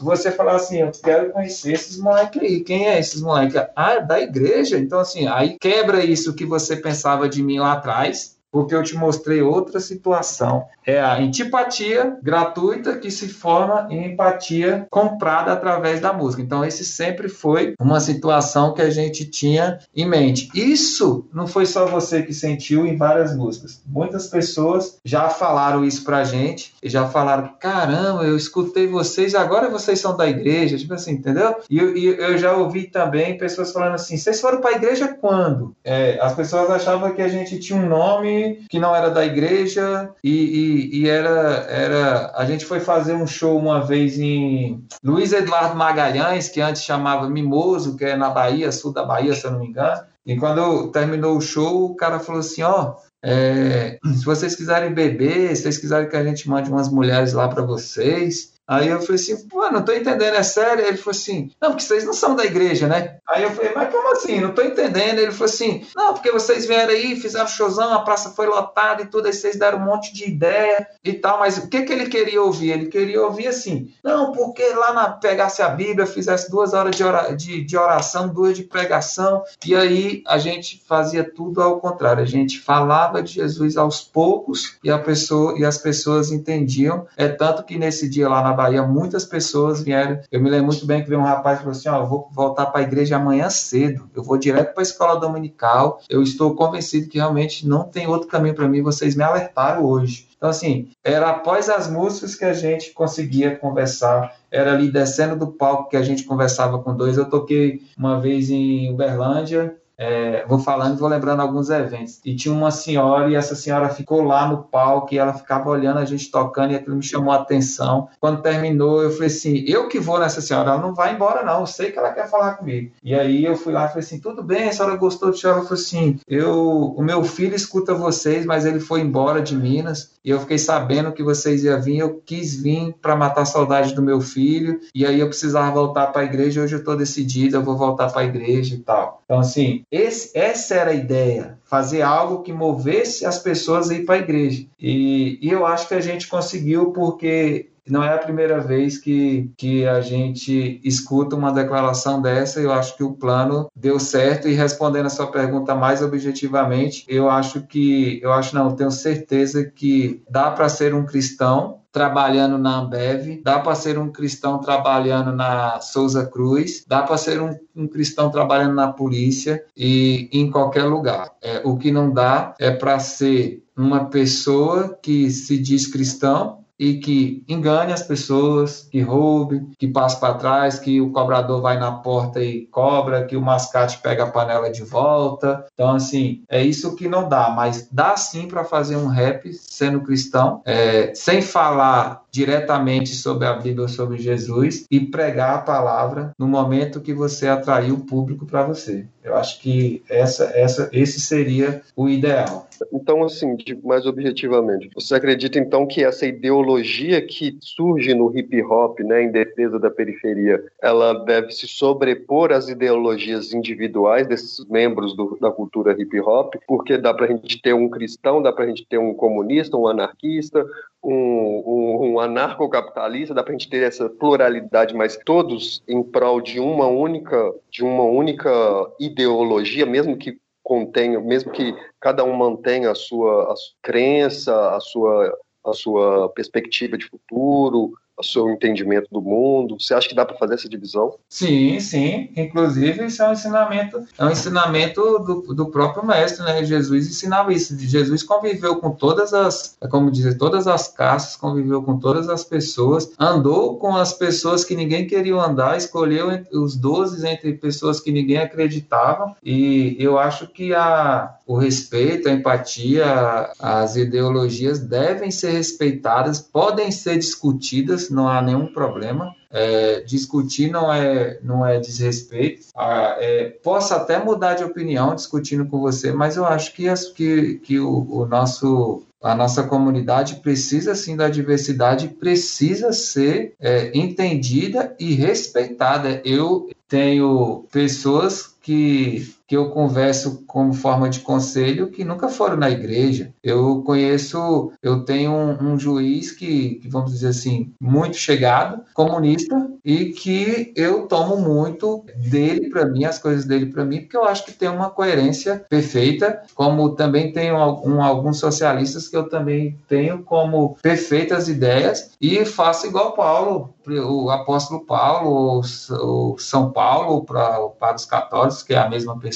você falar assim, eu quero conhecer esses moleques aí. Quem é esses moleques? Ah, é da igreja. Então, assim, aí quebra isso que você pensava de mim lá atrás porque eu te mostrei outra situação. É a antipatia gratuita que se forma em empatia comprada através da música. Então, esse sempre foi uma situação que a gente tinha em mente. Isso não foi só você que sentiu em várias músicas. Muitas pessoas já falaram isso pra gente e já falaram: caramba, eu escutei vocês, agora vocês são da igreja, tipo assim, entendeu? E, e eu já ouvi também pessoas falando assim: vocês foram pra igreja quando? É, as pessoas achavam que a gente tinha um nome que não era da igreja e, e, e era, era. A gente foi fazer um show uma vez em Luiz Eduardo Magalhães, que antes chamava Mimoso, que é na Bahia, sul da Bahia, se eu não me engano. E quando terminou o show, o cara falou assim: ó, é, se vocês quiserem beber, se vocês quiserem que a gente mande umas mulheres lá para vocês, Aí eu falei assim, pô, não tô entendendo, é sério? Ele falou assim, não, porque vocês não são da igreja, né? Aí eu falei, mas como assim? Não tô entendendo. Ele falou assim, não, porque vocês vieram aí, fizeram showzão, a praça foi lotada e tudo, aí vocês deram um monte de ideia e tal, mas o que que ele queria ouvir? Ele queria ouvir assim, não, porque lá na pegasse a Bíblia, fizesse duas horas de, ora, de, de oração, duas de pregação, e aí a gente fazia tudo ao contrário, a gente falava de Jesus aos poucos e, a pessoa, e as pessoas entendiam. É tanto que nesse dia lá na Bahia, muitas pessoas vieram. Eu me lembro muito bem que veio um rapaz e falou assim: Ó, vou voltar para a igreja amanhã cedo, eu vou direto para a escola dominical. Eu estou convencido que realmente não tem outro caminho para mim, vocês me alertaram hoje. Então, assim, era após as músicas que a gente conseguia conversar, era ali descendo do palco que a gente conversava com dois. Eu toquei uma vez em Uberlândia, é, vou falando, vou lembrando alguns eventos. E tinha uma senhora, e essa senhora ficou lá no palco, e ela ficava olhando a gente tocando, e aquilo me chamou a atenção. Quando terminou, eu falei assim: eu que vou nessa senhora, ela não vai embora, não, eu sei que ela quer falar comigo. E aí eu fui lá e falei assim: tudo bem, a senhora gostou de Ela falou assim: eu, o meu filho escuta vocês, mas ele foi embora de Minas, e eu fiquei sabendo que vocês iam vir, eu quis vir para matar a saudade do meu filho, e aí eu precisava voltar para a igreja, hoje eu estou decidida, eu vou voltar para a igreja e tal. Então, assim, esse, essa era a ideia, fazer algo que movesse as pessoas a ir para a igreja. E, e eu acho que a gente conseguiu porque não é a primeira vez que, que a gente escuta uma declaração dessa. Eu acho que o plano deu certo. E respondendo a sua pergunta mais objetivamente, eu acho que, eu acho não, tenho certeza que dá para ser um cristão trabalhando na Ambev, dá para ser um cristão trabalhando na Souza Cruz, dá para ser um, um, cristão trabalhando na polícia e em qualquer lugar. É, o que não dá é para ser uma pessoa que se diz cristão, e que engane as pessoas, que roube, que passe para trás, que o cobrador vai na porta e cobra, que o mascate pega a panela de volta. Então, assim, é isso que não dá, mas dá sim para fazer um rap sendo cristão, é, sem falar diretamente sobre a Bíblia, sobre Jesus e pregar a palavra no momento que você atrair o público para você. Eu acho que essa, essa, esse seria o ideal. Então, assim, mais objetivamente, você acredita então que essa ideologia que surge no hip hop, né, em defesa da periferia, ela deve se sobrepor às ideologias individuais desses membros do, da cultura hip hop, porque dá para a gente ter um cristão, dá para a gente ter um comunista, um anarquista, um, um, um anarcocapitalista, dá para a gente ter essa pluralidade, mas todos em prol de uma única, de uma única ideologia, mesmo que contenha, mesmo que cada um mantenha a sua, a sua crença, a sua, a sua perspectiva de futuro, o seu entendimento do mundo? Você acha que dá para fazer essa divisão? Sim, sim. Inclusive, isso é um ensinamento, é um ensinamento do, do próprio mestre, né? Jesus ensinava isso. Jesus conviveu com todas as, como dizer, todas as castas, conviveu com todas as pessoas, andou com as pessoas que ninguém queria andar, escolheu os doze entre pessoas que ninguém acreditava. E eu acho que a, o respeito, a empatia, as ideologias devem ser respeitadas, podem ser discutidas não há nenhum problema. É, discutir não é, não é desrespeito. Ah, é, posso até mudar de opinião discutindo com você, mas eu acho que, que, que o, o nosso a nossa comunidade precisa sim da diversidade, precisa ser é, entendida e respeitada. Eu tenho pessoas que que eu converso como forma de conselho que nunca foram na igreja. Eu conheço, eu tenho um, um juiz que, que, vamos dizer assim, muito chegado, comunista, e que eu tomo muito dele para mim, as coisas dele para mim, porque eu acho que tem uma coerência perfeita, como também tenho algum, alguns socialistas que eu também tenho como perfeitas ideias, e faço igual Paulo, o apóstolo Paulo, o São Paulo, para os católicos, que é a mesma pessoa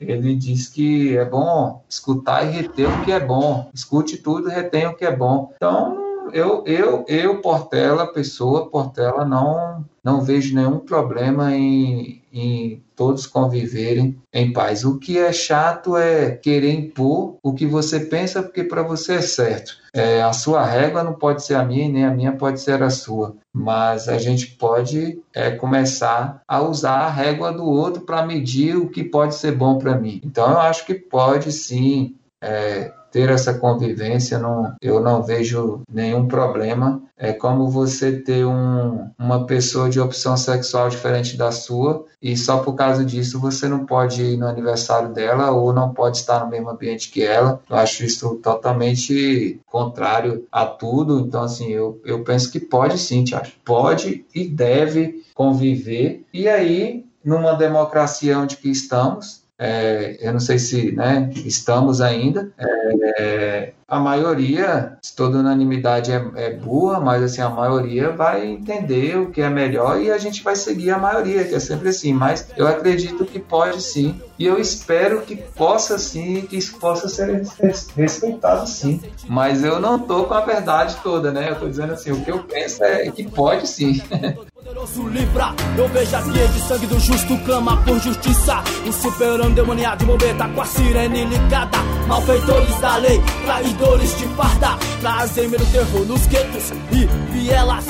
ele diz que é bom escutar e reter o que é bom. Escute tudo retém o que é bom. Então, eu, eu, eu Portela, pessoa Portela, não, não vejo nenhum problema em, em todos conviverem em paz. O que é chato é querer impor o que você pensa, porque para você é certo. É, a sua régua não pode ser a minha, nem a minha pode ser a sua. Mas a gente pode é, começar a usar a régua do outro para medir o que pode ser bom para mim. Então eu acho que pode sim. É, ter essa convivência, não, eu não vejo nenhum problema. É como você ter um, uma pessoa de opção sexual diferente da sua e só por causa disso você não pode ir no aniversário dela ou não pode estar no mesmo ambiente que ela. Eu acho isso totalmente contrário a tudo. Então, assim, eu, eu penso que pode sim, Tiago. Pode e deve conviver. E aí, numa democracia onde que estamos, é, eu não sei se né, estamos ainda. É, a maioria, se toda unanimidade é, é boa, mas assim, a maioria vai entender o que é melhor e a gente vai seguir a maioria, que é sempre assim. Mas eu acredito que pode sim. E eu espero que possa sim, que isso possa ser respeitado sim. Mas eu não tô com a verdade toda, né? Eu tô dizendo assim, o que eu penso é que pode sim. Poderoso livra, eu vejo aqui de sangue do justo clama por justiça. O super demoniado de momento com a sirene ligada. Malfeitores da lei, traidores de farda. Trazem medo terror nos guetos e vielas.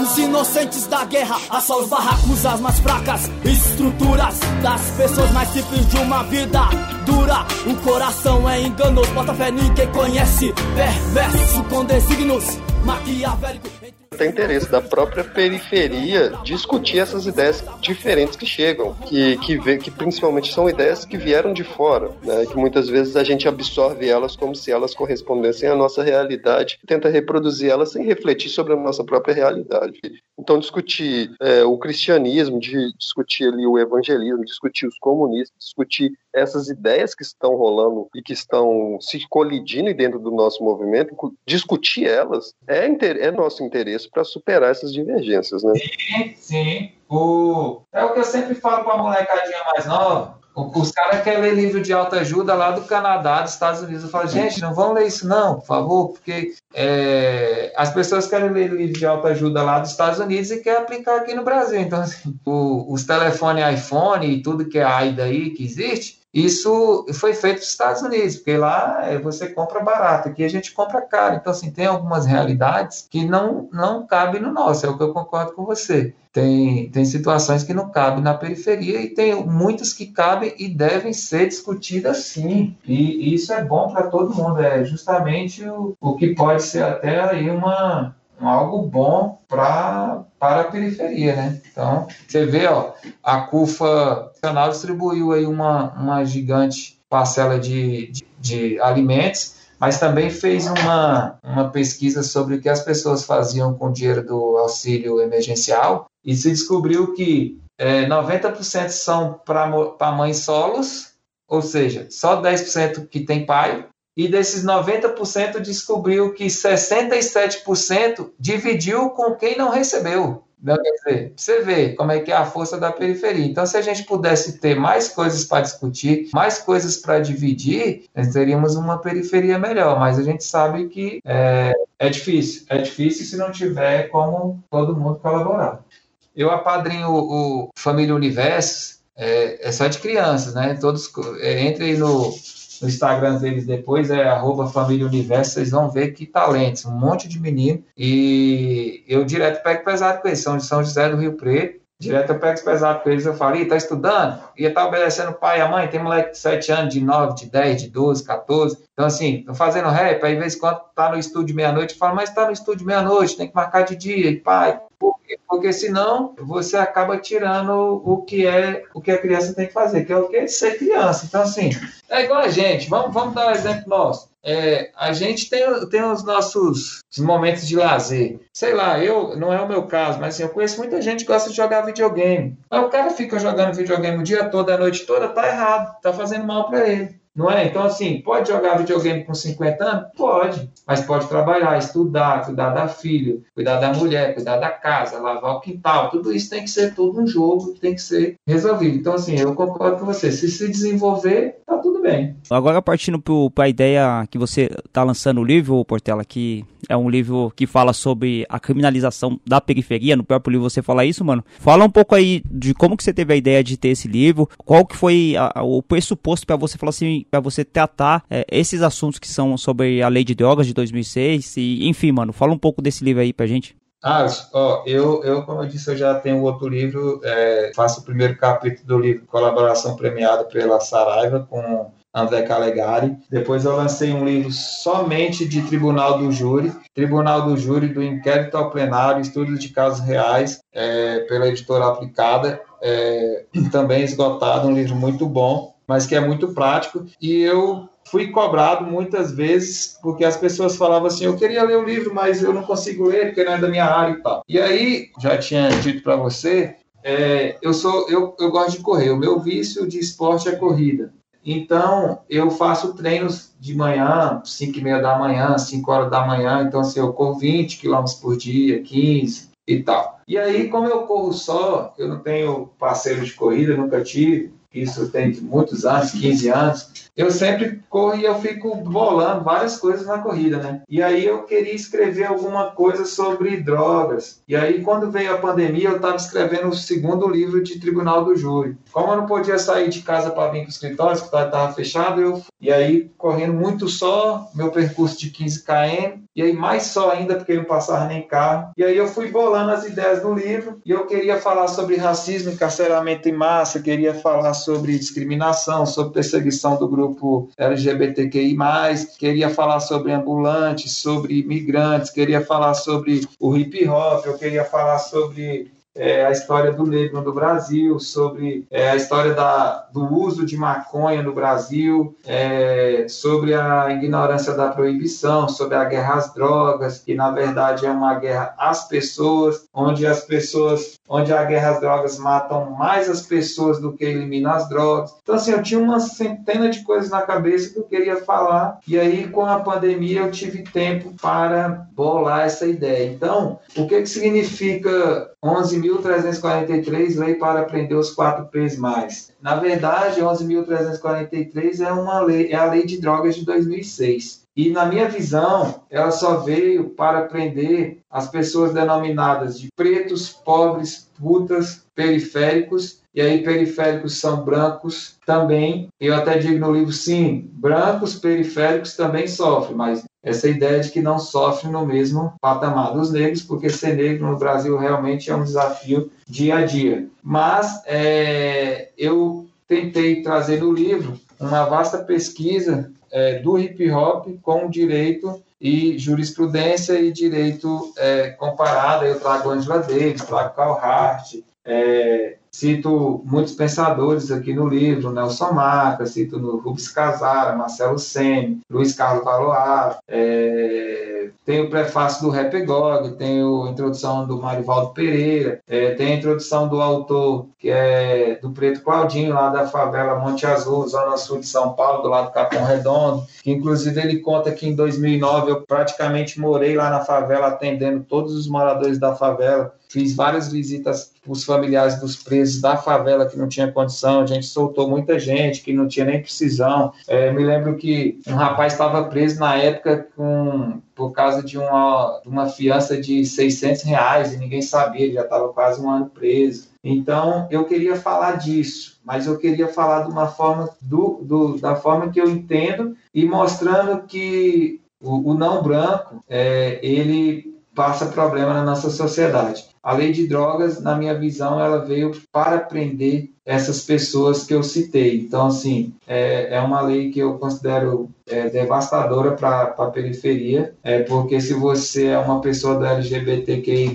Os inocentes da guerra, só os barracos, as mais fracas estruturas das pessoas mais simples de uma vida dura. O coração é enganoso, bota fé ninguém conhece. Perverso com desígnios maquiavélicos tem interesse da própria periferia discutir essas ideias diferentes que chegam, que, que, vê, que principalmente são ideias que vieram de fora, né, que muitas vezes a gente absorve elas como se elas correspondessem à nossa realidade, tenta reproduzir elas sem refletir sobre a nossa própria realidade. Então, discutir é, o cristianismo, de discutir ali o evangelismo, discutir os comunistas, discutir essas ideias que estão rolando e que estão se colidindo dentro do nosso movimento, discutir elas é, é nosso interesse para superar essas divergências, né? Sim, sim. O... É o que eu sempre falo para a molecadinha mais nova. Os caras querem ler livro de autoajuda lá do Canadá, dos Estados Unidos. Eu falo, gente, não vão ler isso não, por favor, porque é, as pessoas querem ler livro de autoajuda lá dos Estados Unidos e querem aplicar aqui no Brasil. Então, assim, o, os telefones iPhone e tudo que é AI daí que existe, isso foi feito nos Estados Unidos, porque lá é, você compra barato, aqui a gente compra caro. Então, assim, tem algumas realidades que não, não cabem no nosso, é o que eu concordo com você. Tem, tem situações que não cabem na periferia e tem muitas que cabem e devem ser discutidas sim. E, isso é bom para todo mundo, é justamente o, o que pode ser até aí uma, algo bom pra, para a periferia, né? Então, você vê, ó, a CUFA Nacional distribuiu aí uma, uma gigante parcela de, de, de, alimentos, mas também fez uma, uma pesquisa sobre o que as pessoas faziam com o dinheiro do auxílio emergencial e se descobriu que é, 90% são para mães solos, ou seja, só 10% que tem pai, e desses 90% descobriu que 67% dividiu com quem não recebeu. Não, quer dizer, você vê como é que é a força da periferia. Então, se a gente pudesse ter mais coisas para discutir, mais coisas para dividir, nós teríamos uma periferia melhor. Mas a gente sabe que é, é difícil. É difícil se não tiver como todo mundo colaborar. Eu apadrinho o, o Família Universo, é, é, só de crianças, né? Todos é, entrem no no Instagram deles depois, é arroba Família Universo, vocês vão ver que talentos, um monte de menino. E eu direto pego pesado com eles, são de São José do Rio Preto. Direto eu pego pesado com eles, eu falo, tá estudando? E tá obedecendo o pai e a mãe, tem moleque de 7 anos, de 9, de 10, de 12, 14. Então, assim, tô fazendo rap, aí de vez em quando tá no estúdio meia-noite, eu falo, mas tá no estúdio meia-noite, tem que marcar de dia, e pai, por quê? Porque senão você acaba tirando o que é o que a criança tem que fazer, que é o que? Ser criança. Então, assim, é igual a gente. Vamos, vamos dar um exemplo nosso. É, a gente tem, tem os nossos momentos de lazer. Sei lá, eu não é o meu caso, mas assim, eu conheço muita gente que gosta de jogar videogame. Aí o cara fica jogando videogame o dia todo, a noite toda, tá errado, tá fazendo mal para ele. Não é? Então, assim, pode jogar videogame com 50 anos? Pode. Mas pode trabalhar, estudar, cuidar da filha, cuidar da mulher, cuidar da casa, lavar o quintal. Tudo isso tem que ser todo um jogo tem que ser resolvido. Então, assim, eu concordo com você. Se se desenvolver, tá tudo bem. Agora, partindo para a ideia que você está lançando o livro, Portela, que é um livro que fala sobre a criminalização da periferia. No próprio livro você fala isso, mano. Fala um pouco aí de como que você teve a ideia de ter esse livro, qual que foi a, o pressuposto para você falar assim, para você tratar é, esses assuntos que são sobre a lei de drogas de 2006 e, enfim, mano, fala um pouco desse livro aí pra gente. Ah, ó, eu, eu, como eu disse, eu já tenho outro livro, é, faço o primeiro capítulo do livro Colaboração Premiada pela Saraiva com André Calegari. Depois eu lancei um livro somente de Tribunal do Júri, Tribunal do Júri do Inquérito ao Plenário, Estudos de Casos Reais, é, pela editora aplicada, é, também esgotado, um livro muito bom, mas que é muito prático. E eu fui cobrado muitas vezes porque as pessoas falavam assim: eu queria ler o livro, mas eu não consigo ler porque não é da minha área e tal. E aí, já tinha dito para você, é, eu sou eu, eu gosto de correr. O meu vício de esporte é corrida. Então, eu faço treinos de manhã, 5 e meia da manhã, 5 horas da manhã. Então, assim, eu corro 20 quilômetros por dia, 15 e tal. E aí, como eu corro só, eu não tenho parceiro de corrida, nunca tive, isso tem muitos anos, 15 anos, eu sempre corro e eu fico bolando várias coisas na corrida, né? E aí eu queria escrever alguma coisa sobre drogas. E aí, quando veio a pandemia, eu estava escrevendo o segundo livro de Tribunal do Júri. Como eu não podia sair de casa para vir para o escritório, que estava fechado, eu e aí correndo muito só, meu percurso de 15 km, e aí mais só ainda porque eu não passava nem carro. E aí eu fui bolando as ideias do livro e eu queria falar sobre racismo, encarceramento em massa, queria falar sobre discriminação, sobre perseguição do grupo LGBTQI+, queria falar sobre ambulantes, sobre imigrantes, queria falar sobre o hip hop, eu queria falar sobre é, a história do negro no Brasil, sobre é, a história da, do uso de maconha no Brasil, é, sobre a ignorância da proibição, sobre a guerra às drogas, que na verdade é uma guerra às pessoas, onde as pessoas, onde a guerra às drogas matam mais as pessoas do que eliminam as drogas. Então assim, eu tinha uma centena de coisas na cabeça que eu queria falar, e aí com a pandemia eu tive tempo para bolar essa ideia. Então, o que que significa 11.343, lei para prender os quatro P's mais. Na verdade, 11.343 é uma lei, é a lei de drogas de 2006. E na minha visão, ela só veio para prender as pessoas denominadas de pretos, pobres, putas, periféricos e aí periféricos são brancos também. Eu até digo no livro, sim, brancos periféricos também sofrem, mas essa ideia de que não sofrem no mesmo patamar dos negros, porque ser negro no Brasil realmente é um desafio dia a dia. Mas é, eu tentei trazer no livro uma vasta pesquisa é, do hip hop com direito e jurisprudência e direito é, comparado. Eu trago Angela Davis, trago Carl Hart, é, Cito muitos pensadores aqui no livro, Nelson Marca, cito no Rubens Casara, Marcelo Sene, Luiz Carlos Valoar, é, tem o prefácio do Rap Gog, tem a introdução do Marivaldo Pereira, é, tem a introdução do autor, que é do Preto Claudinho, lá da favela Monte Azul, zona sul de São Paulo, do lado do Capão Redondo, que inclusive ele conta que em 2009 eu praticamente morei lá na favela, atendendo todos os moradores da favela, fiz várias visitas para os familiares dos presos da favela que não tinha condição, a gente soltou muita gente que não tinha nem precisão. É, me lembro que um rapaz estava preso na época com, por causa de uma, uma fiança de 600 reais e ninguém sabia, ele já estava quase um ano preso. Então, eu queria falar disso, mas eu queria falar de uma forma, do, do da forma que eu entendo e mostrando que o, o não branco, é, ele passa problema na nossa sociedade. A lei de drogas, na minha visão, ela veio para prender essas pessoas que eu citei. Então, assim, é, é uma lei que eu considero é, devastadora para a periferia, é, porque se você é uma pessoa do LGBTQI+,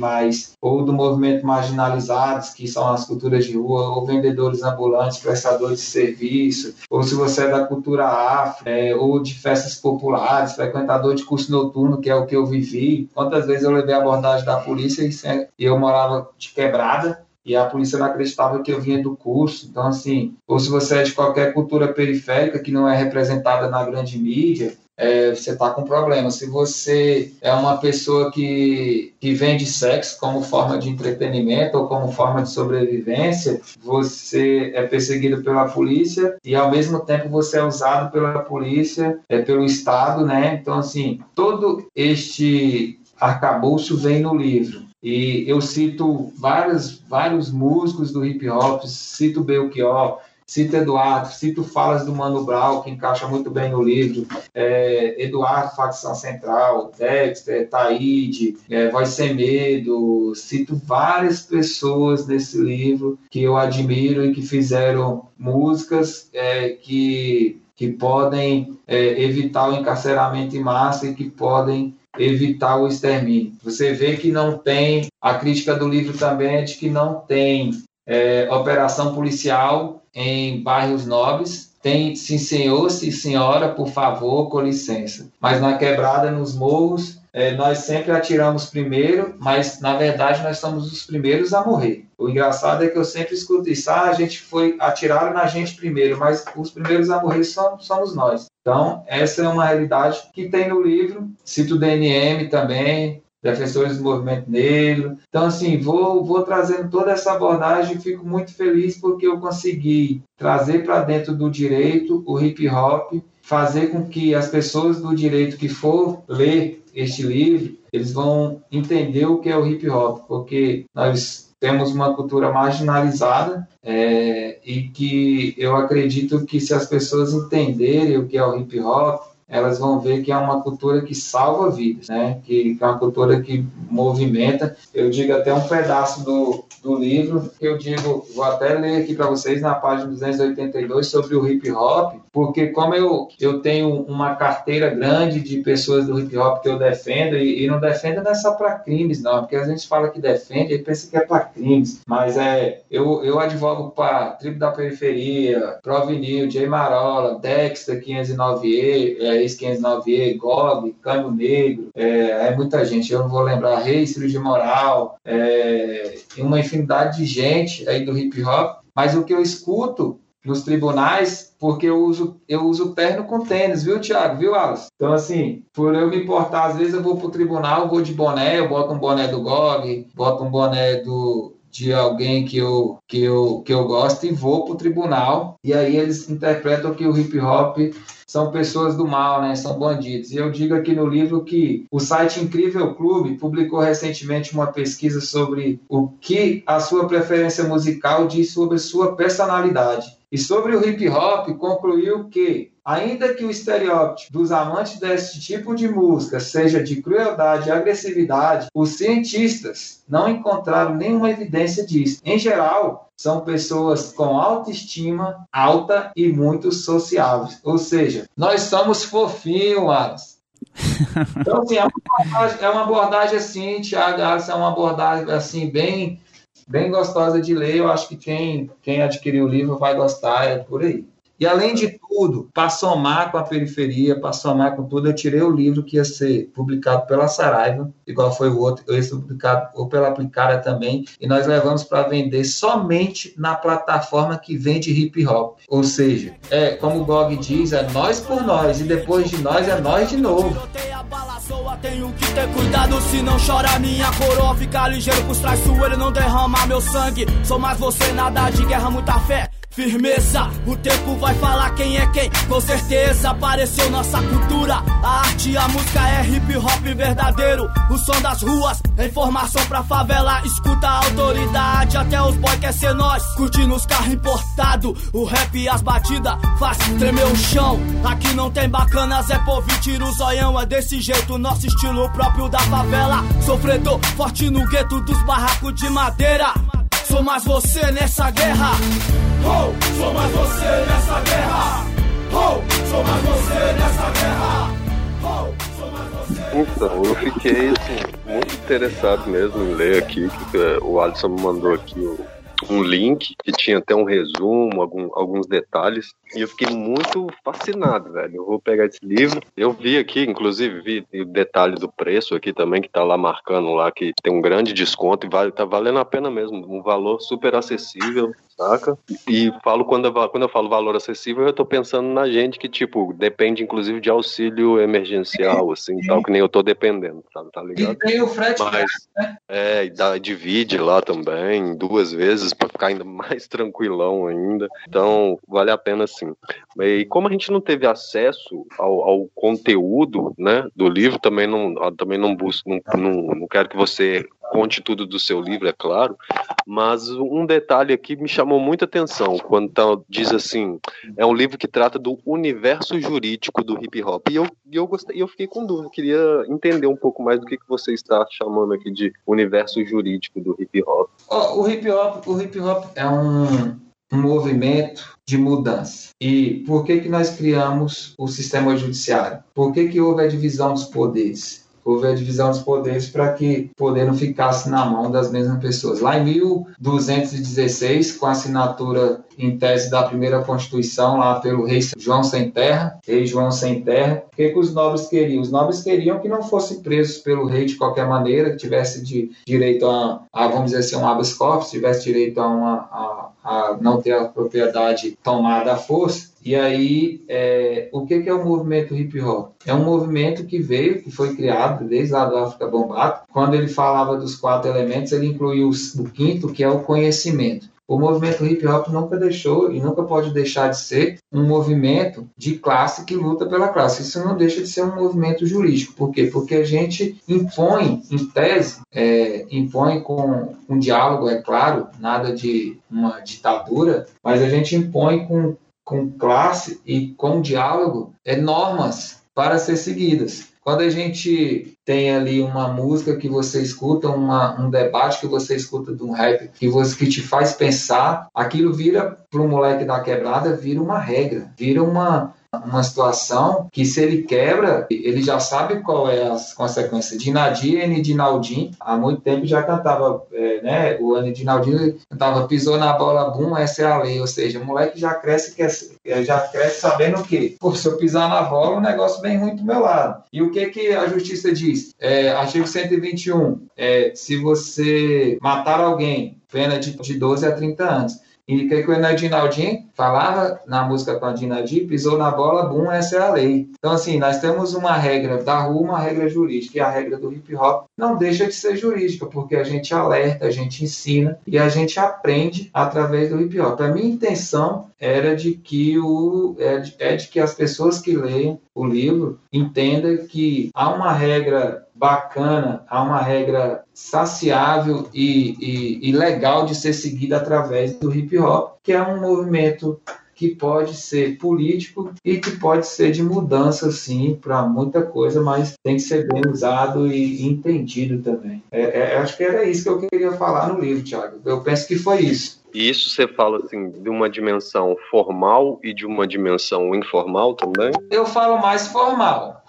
ou do movimento marginalizados, que são as culturas de rua, ou vendedores ambulantes, prestadores de serviço, ou se você é da cultura afro, é, ou de festas populares, frequentador de curso noturno, que é o que eu vivi. Quantas vezes eu levei a abordagem da polícia e eu morava de quebrada, e a polícia não acreditava que eu vinha do curso. Então, assim, ou se você é de qualquer cultura periférica que não é representada na grande mídia, é, você está com problema. Se você é uma pessoa que, que vende sexo como forma de entretenimento ou como forma de sobrevivência, você é perseguido pela polícia e, ao mesmo tempo, você é usado pela polícia, é, pelo Estado, né? Então, assim, todo este arcabouço vem no livro. E eu cito vários, vários músicos do hip hop, cito Belchior, cito Eduardo, cito falas do Mano Brown, que encaixa muito bem no livro, é, Eduardo, Facção Central, Dexter, Taíde, é, Voz Sem Medo, cito várias pessoas nesse livro que eu admiro e que fizeram músicas é, que, que podem é, evitar o encarceramento em massa e que podem evitar o extermínio. Você vê que não tem, a crítica do livro também é de que não tem é, operação policial em bairros nobres. Tem sim senhor, sim senhora, por favor, com licença. Mas na quebrada, nos morros, é, nós sempre atiramos primeiro, mas na verdade nós somos os primeiros a morrer. O engraçado é que eu sempre escuto isso, ah, a gente foi, atiraram na gente primeiro, mas os primeiros a morrer somos, somos nós. Então, essa é uma realidade que tem no livro, cito o DNM também, defensores do movimento negro. Então, assim, vou, vou trazendo toda essa abordagem fico muito feliz porque eu consegui trazer para dentro do direito o hip hop, fazer com que as pessoas do direito que for ler este livro, eles vão entender o que é o hip hop, porque nós temos uma cultura marginalizada é, e que eu acredito que se as pessoas entenderem o que é o hip hop, elas vão ver que é uma cultura que salva vidas, né? que, é uma cultura que movimenta. Eu digo até um pedaço do, do livro, eu digo, vou até ler aqui para vocês na página 282 sobre o hip hop, porque como eu, eu tenho uma carteira grande de pessoas do hip hop que eu defendo, e, e não defendo não é só para crimes, não, porque a gente fala que defende e pensa que é para crimes, mas é, eu, eu advogo para Tribo da Periferia, Provinil, Jay Marola, Dexter 509E, é, ex-509E, GOG, Cano Negro, é, é, muita gente, eu não vou lembrar, Reis, de Moral, é, uma infinidade de gente aí do hip hop, mas o que eu escuto nos tribunais, porque eu uso, eu uso terno com tênis, viu, Thiago? Viu, Alice? Então, assim, por eu me importar, às vezes eu vou pro tribunal, vou de boné, eu boto um boné do GOG, boto um boné do, de alguém que eu, que eu, que eu gosto e vou para o tribunal. E aí eles interpretam que o hip hop são pessoas do mal, né? São bandidos. E eu digo aqui no livro que o site Incrível Clube publicou recentemente uma pesquisa sobre o que a sua preferência musical diz sobre sua personalidade. E sobre o hip hop, concluiu que, ainda que o estereótipo dos amantes desse tipo de música seja de crueldade e agressividade, os cientistas não encontraram nenhuma evidência disso. Em geral, são pessoas com autoestima alta e muito sociáveis. Ou seja, nós somos fofinhos, Alisson. Então, assim, é uma abordagem, é uma abordagem assim, Thiago, é uma abordagem assim, bem bem gostosa de ler. Eu acho que quem, quem adquirir o livro vai gostar, é por aí. E além de tudo, para somar com a periferia, para somar com tudo, eu tirei o livro que ia ser publicado pela Saraiva, igual foi o outro, eu ser publicado ou pela Aplicada também, e nós levamos para vender somente na plataforma que vende hip hop. Ou seja, é como o Gog diz, é nós por nós, e depois de nós é nós de novo. Tenho que ter cuidado se não chora minha coroa Fica ligeiro pros traiçoeiros, não derramar meu sangue Sou mais você, nada de guerra, muita fé Firmeza, o tempo vai falar quem é quem. Com certeza apareceu nossa cultura. A arte e a música é hip hop verdadeiro. O som das ruas, informação pra favela. Escuta a autoridade, até os boy quer ser nós. Curtindo os carros importados, o rap e as batidas faz tremer o chão. Aqui não tem bacanas, é povo tira o zoião. É desse jeito, nosso estilo próprio da favela. Sofredor, forte no gueto dos barracos de madeira. Sou mais você nessa guerra. Oh, sou mais você nessa guerra. Oh, sou mais você nessa guerra. Oh, sou mais você. Então, eu fiquei assim, muito interessado mesmo em ler aqui, que eh, o Alisson me mandou aqui um link que tinha até um resumo, algum- alguns detalhes, e eu fiquei muito fascinado, velho. Eu vou pegar esse livro. Eu vi aqui, inclusive, vi o detalhe do preço aqui também, que tá lá marcando lá que tem um grande desconto e vale, tá valendo a pena mesmo, um valor super acessível, saca? E falo quando eu, quando eu falo valor acessível, eu tô pensando na gente que, tipo, depende inclusive de auxílio emergencial, assim, tal, que nem eu tô dependendo, tá, tá E ligado? tem o frete Mas, é, e dá, divide lá também, duas vezes, pra ficar ainda mais tranquilão ainda. Então, vale a pena sim. E como a gente não teve acesso ao, ao conteúdo, né, do livro, também não, ah, também não busco, não, não, não quero que você conte tudo do seu livro, é claro, mas um detalhe aqui me chamou muita atenção, quando tá, diz assim, é um livro que trata do universo jurídico do hip hop. E eu, eu gostei, eu fiquei com dúvida, queria entender um pouco mais do que, que você está chamando aqui de universo jurídico do hip hop. Ó, o hip hop, o hip hop é um, um movimento de mudança. E por que que nós criamos o sistema judiciário? Por que que houve a divisão dos poderes? Houve a divisão dos poderes para que o poder não ficasse na mão das mesmas pessoas. Lá em 1216, com a assinatura em tese da primeira Constituição, lá pelo rei João Sem Terra, rei João Sem Terra, o que, que os nobres queriam? Os nobres queriam que não fossem presos pelo rei de qualquer maneira, que tivesse de, direito a, a, vamos dizer assim, um habeas corpus, tivesse direito a, uma, a, a não ter a propriedade tomada à força. E aí, é, o que, que é o movimento hip hop? É um movimento que veio, que foi criado desde lá do África Bombata. Quando ele falava dos quatro elementos, ele incluiu o quinto, que é o conhecimento. O movimento hip hop nunca deixou e nunca pode deixar de ser um movimento de classe que luta pela classe. Isso não deixa de ser um movimento jurídico. Por quê? Porque a gente impõe, em tese, é, impõe com um diálogo, é claro, nada de uma ditadura, mas a gente impõe com, com classe e com diálogo é, normas para ser seguidas. Quando a gente tem ali uma música que você escuta, uma, um debate que você escuta de um rap que, você, que te faz pensar, aquilo vira para o moleque da quebrada, vira uma regra, vira uma, uma situação que se ele quebra, ele já sabe qual é as consequências. Dinadi e Dinaldin, há muito tempo já cantava, é, né? O Anny Dinaldin cantava pisou na bola, bum, essa é a lei. Ou seja, o moleque já cresce, quer, já cresce sabendo o quê? Pô, se eu pisar na bola, o negócio vem muito do meu lado. E o que que a justiça diz? É, artigo 121, é, se você matar alguém, pena de, de 12 a 30 anos. E o que, o Enadinaldinho falava na música com a Dinadi? Pisou na bola, bum, essa é a lei. Então, assim, nós temos uma regra da rua, uma regra jurídica, e a regra do hip hop não deixa de ser jurídica, porque a gente alerta, a gente ensina e a gente aprende através do hip hop. A minha intenção era de que o é de, é de que as pessoas que leem o livro entendam que há uma regra bacana, há uma regra saciável e, e, e, legal de ser seguida através do hip hop, que é um movimento que pode ser político e que pode ser de mudança, sim, para muita coisa, mas tem que ser bem usado e entendido também. É, é, acho que era isso que eu queria falar no livro, Thiago. Eu penso que foi isso. E isso você fala assim de uma dimensão formal e de uma dimensão informal também? Eu falo mais formal.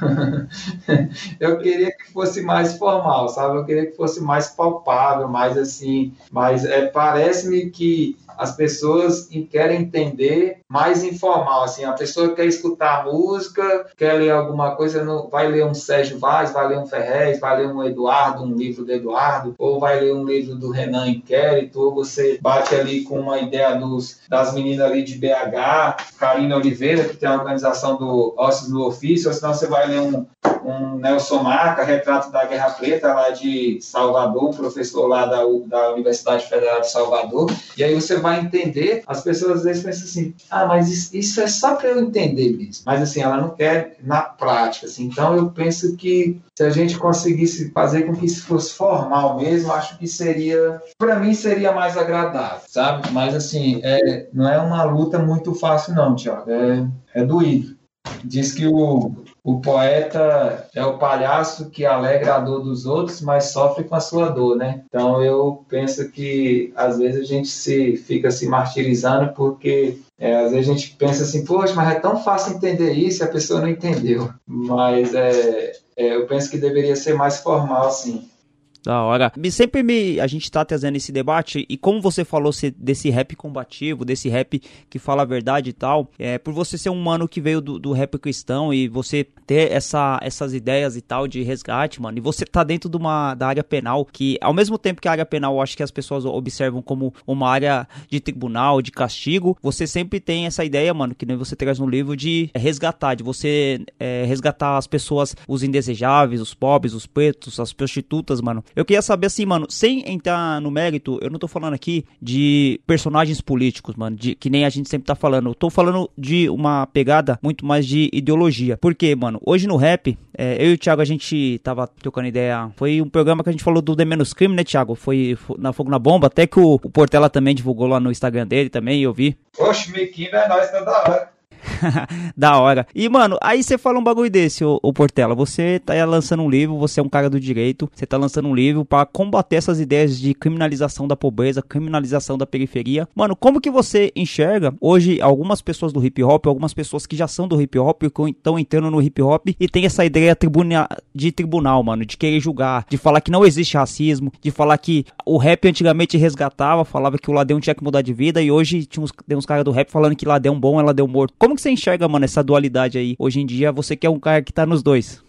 eu queria que fosse mais formal, sabe? Eu queria que fosse mais palpável, mais assim, mas é, parece-me que as pessoas querem entender mais informal, assim, a pessoa quer escutar música, quer ler alguma coisa, no, vai ler um Sérgio Vaz, vai ler um Ferrez, vai ler um Eduardo, um livro do Eduardo, ou vai ler um livro do Renan Inquérito, ou você bate ali com uma ideia dos, das meninas ali de BH, Karina Oliveira, que tem a organização do Ossos no Ofício, ou senão você vai ler um, um Nelson Marca, retrato da Guerra Preta, lá de Salvador, um professor lá da, da Universidade Federal de Salvador, e aí você vai entender, as pessoas às vezes pensam assim, ah, mas isso, isso é só para eu entender mesmo. Mas assim, ela não quer na prática, assim. Então eu penso que se a gente conseguisse fazer com que isso fosse formal mesmo, acho que seria, para mim seria mais agradável, sabe? Mas assim, é, não é uma luta muito fácil não, Tiago, é, é doído. Diz que o, o poeta é o palhaço que alegra a dor dos outros, mas sofre com a sua dor, né? Então eu penso que às vezes a gente se fica se martirizando porque é, às vezes a gente pensa assim, poxa, mas é tão fácil entender isso e a pessoa não entendeu. Mas é, é, eu penso que deveria ser mais formal, assim. Da hora. Sempre me, a gente tá trazendo esse debate, e como você falou se, desse rap combativo, desse rap que fala a verdade e tal, é, por você ser um mano que veio do, do rap cristão e você ter essa, essas ideias e tal de resgate, mano, e você tá dentro de uma, da área penal, que ao mesmo tempo que a área penal eu acho que as pessoas observam como uma área de tribunal, de castigo, você sempre tem essa ideia, mano, que nem você traz no livro de resgatar, de você é, resgatar as pessoas, os indesejáveis, os pobres, os pretos, as prostitutas, mano. Eu queria saber assim, mano, sem entrar no mérito, eu não tô falando aqui de personagens políticos, mano, de, que nem a gente sempre tá falando. Eu tô falando de uma pegada muito mais de ideologia. Porque, mano, hoje no rap, é, eu e o Thiago, a gente tava trocando ideia. Foi um programa que a gente falou do The Menos Crime, né, Thiago? Foi na Fogo na Bomba, até que o, o Portela também divulgou lá no Instagram dele também, eu vi. Oxe, Miquinho é nóis toda hora. da hora. E, mano, aí você fala um bagulho desse, ô, ô, Portela. Você tá lançando um livro, você é um cara do direito, você tá lançando um livro para combater essas ideias de criminalização da pobreza, criminalização da periferia. Mano, como que você enxerga hoje algumas pessoas do hip hop, algumas pessoas que já são do hip hop, que estão entrando no hip hop e tem essa ideia tribuna, de tribunal, mano, de querer julgar, de falar que não existe racismo, de falar que o rap antigamente resgatava, falava que o ladrão tinha que mudar de vida e hoje tinha uns, tem uns caras do rap falando que ladrão bom é ladrão morto. Como que você enxerga, mano, essa dualidade aí? Hoje em dia, você que é um cara que tá nos dois.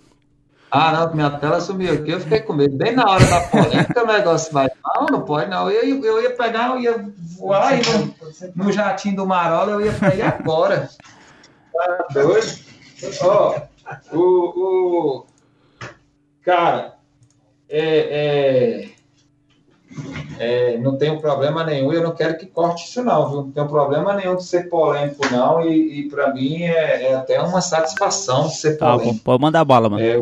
Ah, não, minha tela sumiu aqui, eu fiquei com medo. Bem na hora da polêmica, o negócio vai. Não, não pode, não. Eu, eu ia pegar, eu ia voar aí no, no jatinho do Marola, eu ia pegar agora. Tá doido? Ó, o, o. Cara, é, é, é, não tenho problema nenhum, eu não quero que corte isso não, viu? Não tenho problema nenhum de ser polêmico não, e, e para mim é, é, até uma satisfação de ser tá, polêmico. pode mandar bala, mano. É,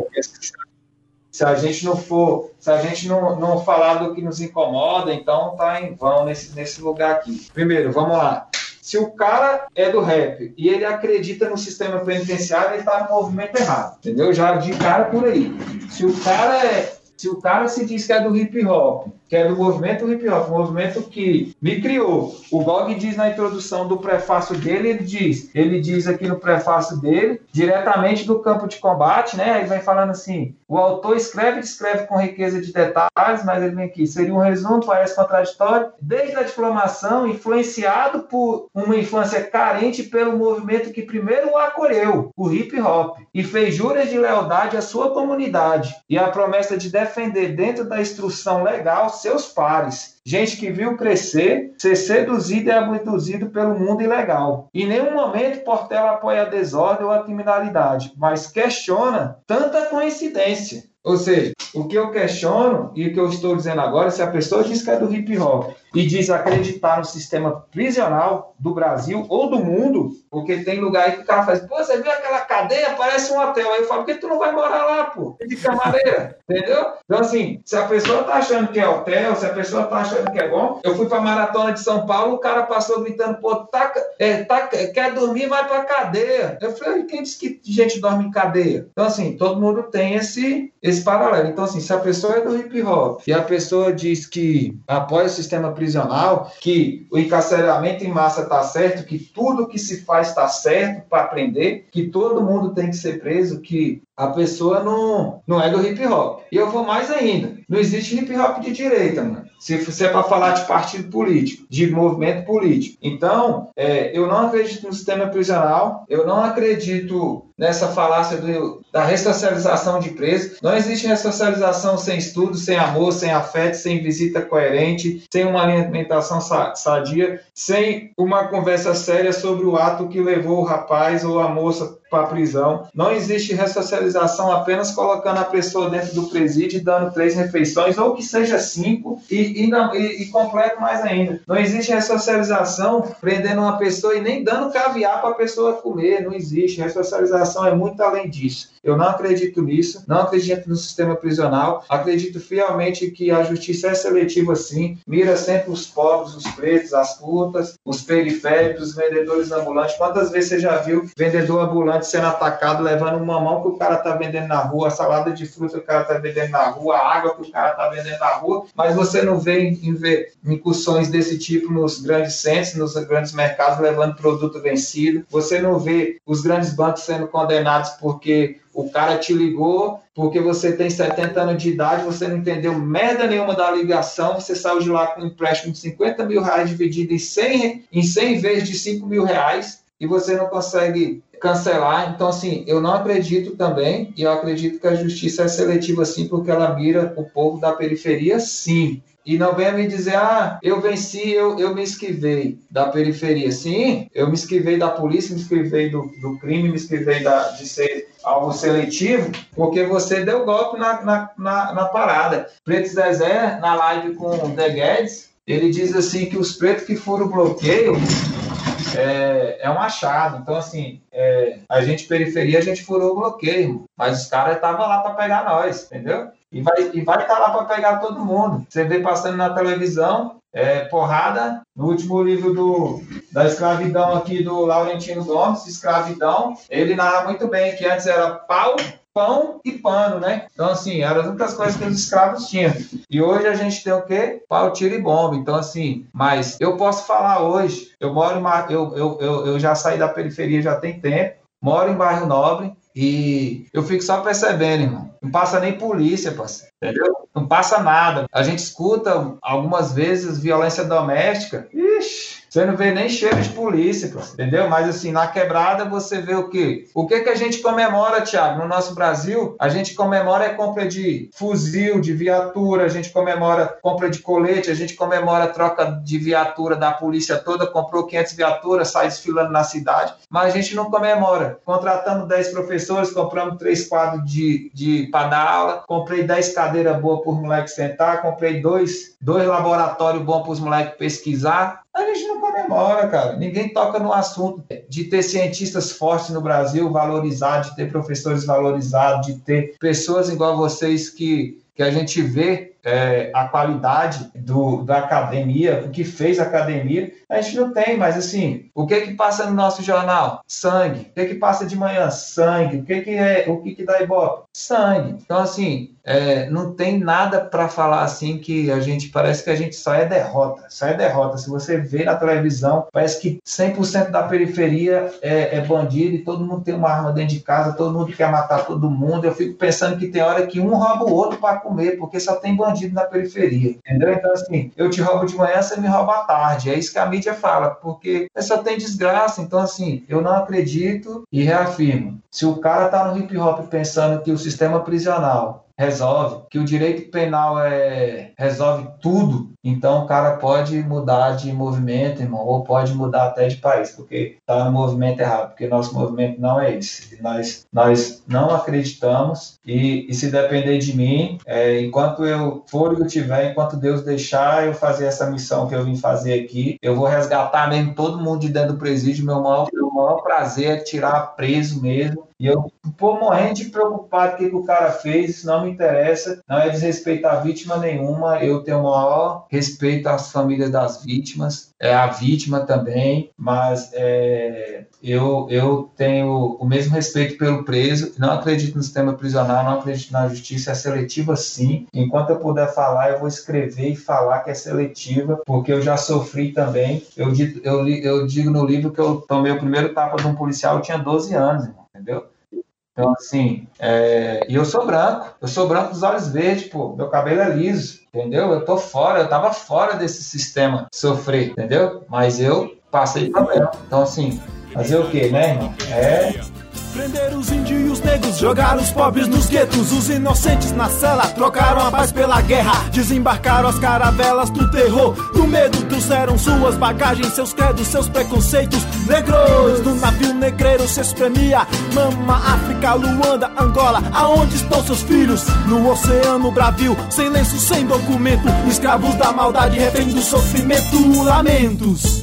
se a gente não for, se a gente não, não falar do que nos incomoda, então tá em vão nesse, nesse lugar aqui. Primeiro, vamos lá. Se o cara é do rap e ele acredita no sistema penitenciário, ele tá no movimento errado, entendeu? Já de cara por aí. Se o cara é se o cara se diz que é do hip hop, que é do movimento hip hop, um movimento que me criou. O Gog diz na introdução do prefácio dele, ele diz, ele diz aqui no prefácio dele, diretamente do campo de combate, né? Ele vem falando assim: o autor escreve e descreve com riqueza de detalhes, mas ele vem aqui, seria um resumo, parece contraditório, desde a diplomação, influenciado por uma infância carente pelo movimento que primeiro o acolheu, o hip hop, e fez juras de lealdade à sua comunidade, e a promessa de defender dentro da instrução legal seus pares. Gente que viu crescer, ser seduzido e abduzido pelo mundo ilegal. Em nenhum momento Portela apoia a desordem ou a criminalidade, mas questiona tanta coincidência. Ou seja, o que eu questiono e o que eu estou dizendo agora, se a pessoa diz que é do hip hop e diz acreditar no sistema prisional do Brasil ou do mundo, porque tem lugar aí que o cara faz, pô, você viu aquela cadeia, parece um hotel. Aí eu falo, por que tu não vai morar lá, pô? De camareira, entendeu? Então, assim, se a pessoa tá achando que é hotel, se a pessoa tá achando que é bom, eu fui pra maratona de São Paulo, o cara passou gritando, pô, tá, é, tá, quer dormir, vai pra cadeia. Eu falei, quem disse que gente dorme em cadeia? Então, assim, todo mundo tem esse esse paralelo. Então, assim, se a pessoa é do hip hop e a pessoa diz que apoia o sistema prisional, que o encarceramento em massa está certo, que tudo que se faz está certo para aprender, que todo mundo tem que ser preso, que a pessoa não, não é do hip hop. E eu vou mais ainda. Não existe hip hop de direita, mano. Se, se é para falar de partido político, de movimento político. Então, é, eu não acredito no sistema prisional, eu não acredito nessa falácia do, da ressocialização de presos. Não existe ressocialização sem estudo, sem amor, sem afeto, sem visita coerente, sem uma alimentação sadia, sem uma conversa séria sobre o ato que levou o rapaz ou a moça para a prisão. Não existe ressocialização apenas colocando a pessoa dentro do presídio e dando três refeições, ou que seja cinco, e, e, não, e, e completo mais ainda. Não existe ressocialização prendendo uma pessoa e nem dando caviar para a pessoa comer. Não existe. Ressocialização é muito além disso. Eu não acredito nisso, não acredito no sistema prisional, acredito fielmente que a justiça é seletiva sim, mira sempre os pobres, os pretos, as putas, os periféricos, os vendedores ambulantes. Quantas vezes você já viu vendedor ambulante sendo atacado, levando uma mão que o cara tá vendendo na rua, salada de fruta que o cara tá vendendo na rua, água que o cara tá vendendo na rua, mas você não vê, vê incursões desse tipo nos grandes centros, nos grandes mercados, levando produto vencido. Você não vê os grandes bancos sendo condenados porque o cara te ligou porque você tem 70 anos de idade, você não entendeu merda nenhuma da ligação, você saiu de lá com um empréstimo de 50 mil reais dividido em 100, em 100 vezes de 5 mil reais e você não consegue cancelar. Então, assim, eu não acredito também, e eu acredito que a justiça é seletiva sim, porque ela mira o povo da periferia sim. E não venha me dizer, ah, eu venci, eu, eu me esquivei da periferia. Sim, eu me esquivei da polícia, me esquivei do, do crime, me esquivei da, de ser algo seletivo, porque você deu golpe na, na, na, na parada. Preto Zezé, na live com o The Guedes, ele diz assim que os pretos que foram bloqueio é, é um achado. Então, assim, é, a gente periferia, a gente furou o bloqueio, mas os caras estavam lá para pegar nós, entendeu? E vai estar e vai tá lá para pegar todo mundo. Você vê passando na televisão, é, porrada, no último livro do, da escravidão aqui do Laurentino Gomes, Escravidão, ele narra muito bem que antes era pau, pão e pano, né? Então, assim, eram as únicas coisas que os escravos tinham. E hoje a gente tem o quê? Pau, tiro e bomba. Então, assim, mas eu posso falar hoje, eu moro em, eu, eu, eu, eu já saí da periferia já tem tempo, moro em bairro nobre, e eu fico só percebendo, irmão. Não passa nem polícia, parceiro. Entendeu? Não passa nada. A gente escuta algumas vezes violência doméstica. Ixi, você não vê nem cheiro de polícia, entendeu? Mas assim, na quebrada você vê o quê? O que que a gente comemora, Thiago? No nosso Brasil, a gente comemora a compra de fuzil, de viatura, a gente comemora compra de colete, a gente comemora a troca de viatura da polícia toda, comprou 500 viaturas, sai desfilando na cidade, mas a gente não comemora. Contratamos 10 professores, compramos 3 quadros de, de para dar aula, comprei 10 cadeiras boas para os moleques sentar, comprei dois, dois laboratórios bons para os moleques pesquisar, a gente não comemora, cara. Ninguém toca no assunto de ter cientistas fortes no Brasil, valorizar, de ter professores valorizados, de ter pessoas igual vocês que, que a gente vê é, a qualidade do, da academia, o que fez a academia, a gente não tem, mas assim, o que que passa no nosso jornal? Sangue. O que que passa de manhã? Sangue. O que que é, o que que dá ibope? Sangue. Então, assim, é, não tem nada para falar assim que a gente, parece que a gente só é derrota, só é derrota. Se você vê na televisão, parece que 100% da periferia é, é bandido e todo mundo tem uma arma dentro de casa, todo mundo quer matar todo mundo. Eu fico pensando que tem hora que um rouba o outro para comer, porque só tem bandido bandido na periferia, entendeu? Então, assim, eu te roubo de manhã, você me rouba à tarde. É isso que a mídia fala, porque só tem desgraça. Então, assim, eu não acredito e reafirmo. Se o cara tá no hip hop pensando que o sistema prisional resolve, que o direito penal é, resolve tudo, então o cara pode mudar de movimento, irmão, ou pode mudar até de país, porque está no movimento errado, porque nosso movimento não é esse. Nós, nós não acreditamos e, e se depender de mim, é, enquanto eu for e eu tiver, enquanto Deus deixar eu fazer essa missão que eu vim fazer aqui, eu vou resgatar mesmo todo mundo de dentro do presídio, meu maior, meu maior prazer é tirar preso mesmo e eu, por morrendo de preocupado com o que o cara fez, isso não me interessa, não é desrespeitar a vítima nenhuma, eu tenho o maior respeito às famílias das vítimas, é a vítima também, mas é, eu, eu tenho o mesmo respeito pelo preso, não acredito no sistema prisional, não acredito na justiça, é seletiva sim. Enquanto eu puder falar, eu vou escrever e falar que é seletiva, porque eu já sofri também. Eu, eu, eu digo no livro que eu tomei o primeiro tapa de um policial, eu tinha 12 anos, entendeu? Então, assim, é... e eu sou branco, eu sou branco dos olhos verdes, pô, meu cabelo é liso, entendeu? Eu tô fora, eu tava fora desse sistema sofrer, entendeu? Mas eu passei problema. Então, assim, fazer o quê, né, irmão? É Prender os índios os negros, jogaram os pobres nos guetos, os inocentes na cela, trocaram a paz pela guerra, desembarcaram as caravelas do terror, do medo, trouxeram suas bagagens, seus credos, seus preconceitos, negros, no navio negreiro se espremia, mama, África, Luanda, Angola, aonde estão seus filhos? No oceano Brasil, sem lenço, sem documento, escravos da maldade, refém do sofrimento, lamentos.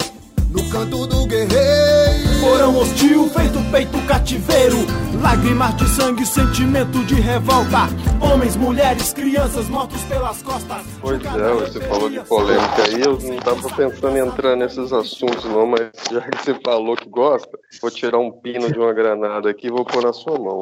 No canto do guerreiro, Porão hostil, feito peito cativeiro. Lágrimas de sangue, sentimento de revolta. Homens, mulheres, crianças mortos pelas costas. Pois é, você falou de polêmica aí, eu não tava pensando em entrar nesses assuntos não, mas já que você falou que gosta, vou tirar um pino de uma granada aqui e vou pôr na sua mão.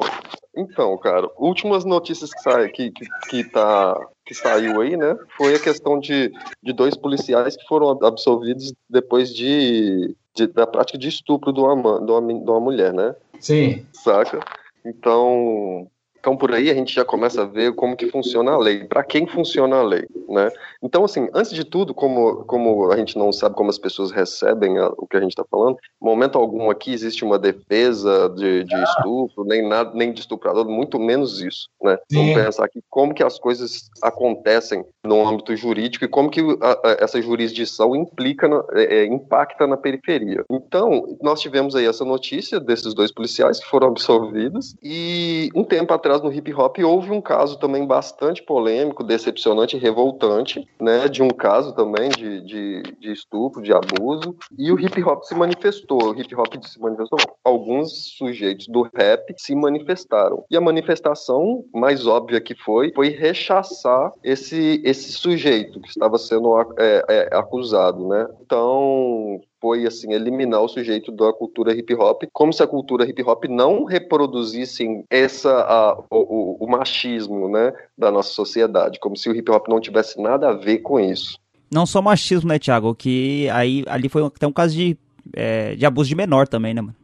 Então, cara, últimas notícias que sai que, que, que tá que saiu aí, né? Foi a questão de, de dois policiais que foram absolvidos depois de, de da prática de estupro de uma, de uma, de uma mulher, né? Sim. Saca? Então, então por aí a gente já começa a ver como que funciona a lei, para quem funciona a lei, né? Então assim, antes de tudo, como como a gente não sabe como as pessoas recebem a, o que a gente está falando, momento algum aqui existe uma defesa de, de estupro, nem nada, nem de estuprador, muito menos isso, né? Sim. Vamos pensar aqui como que as coisas acontecem no âmbito jurídico e como que a- a- essa jurisdição implica, na- é, é, impacta na periferia. Então, nós tivemos aí essa notícia desses dois policiais que foram absolvidos e um tempo atrás no hip hop houve um caso também bastante polêmico, decepcionante revoltante, né, de um caso também de, de, de estupro, de abuso, e o hip hop se manifestou, o hip hop se manifestou, alguns sujeitos do rap se manifestaram. E a manifestação mais óbvia que foi, foi rechaçar esse, esse sujeito que estava sendo é, é, acusado, né? Então, foi assim eliminar o sujeito da cultura hip hop, como se a cultura hip hop não reproduzisse essa a, o, o- o machismo, né, da nossa sociedade, como se o hip hop não tivesse nada a ver com isso. Não só machismo, né, Thiago? Que aí ali foi até um caso de, é, de abuso de menor também, né, mano?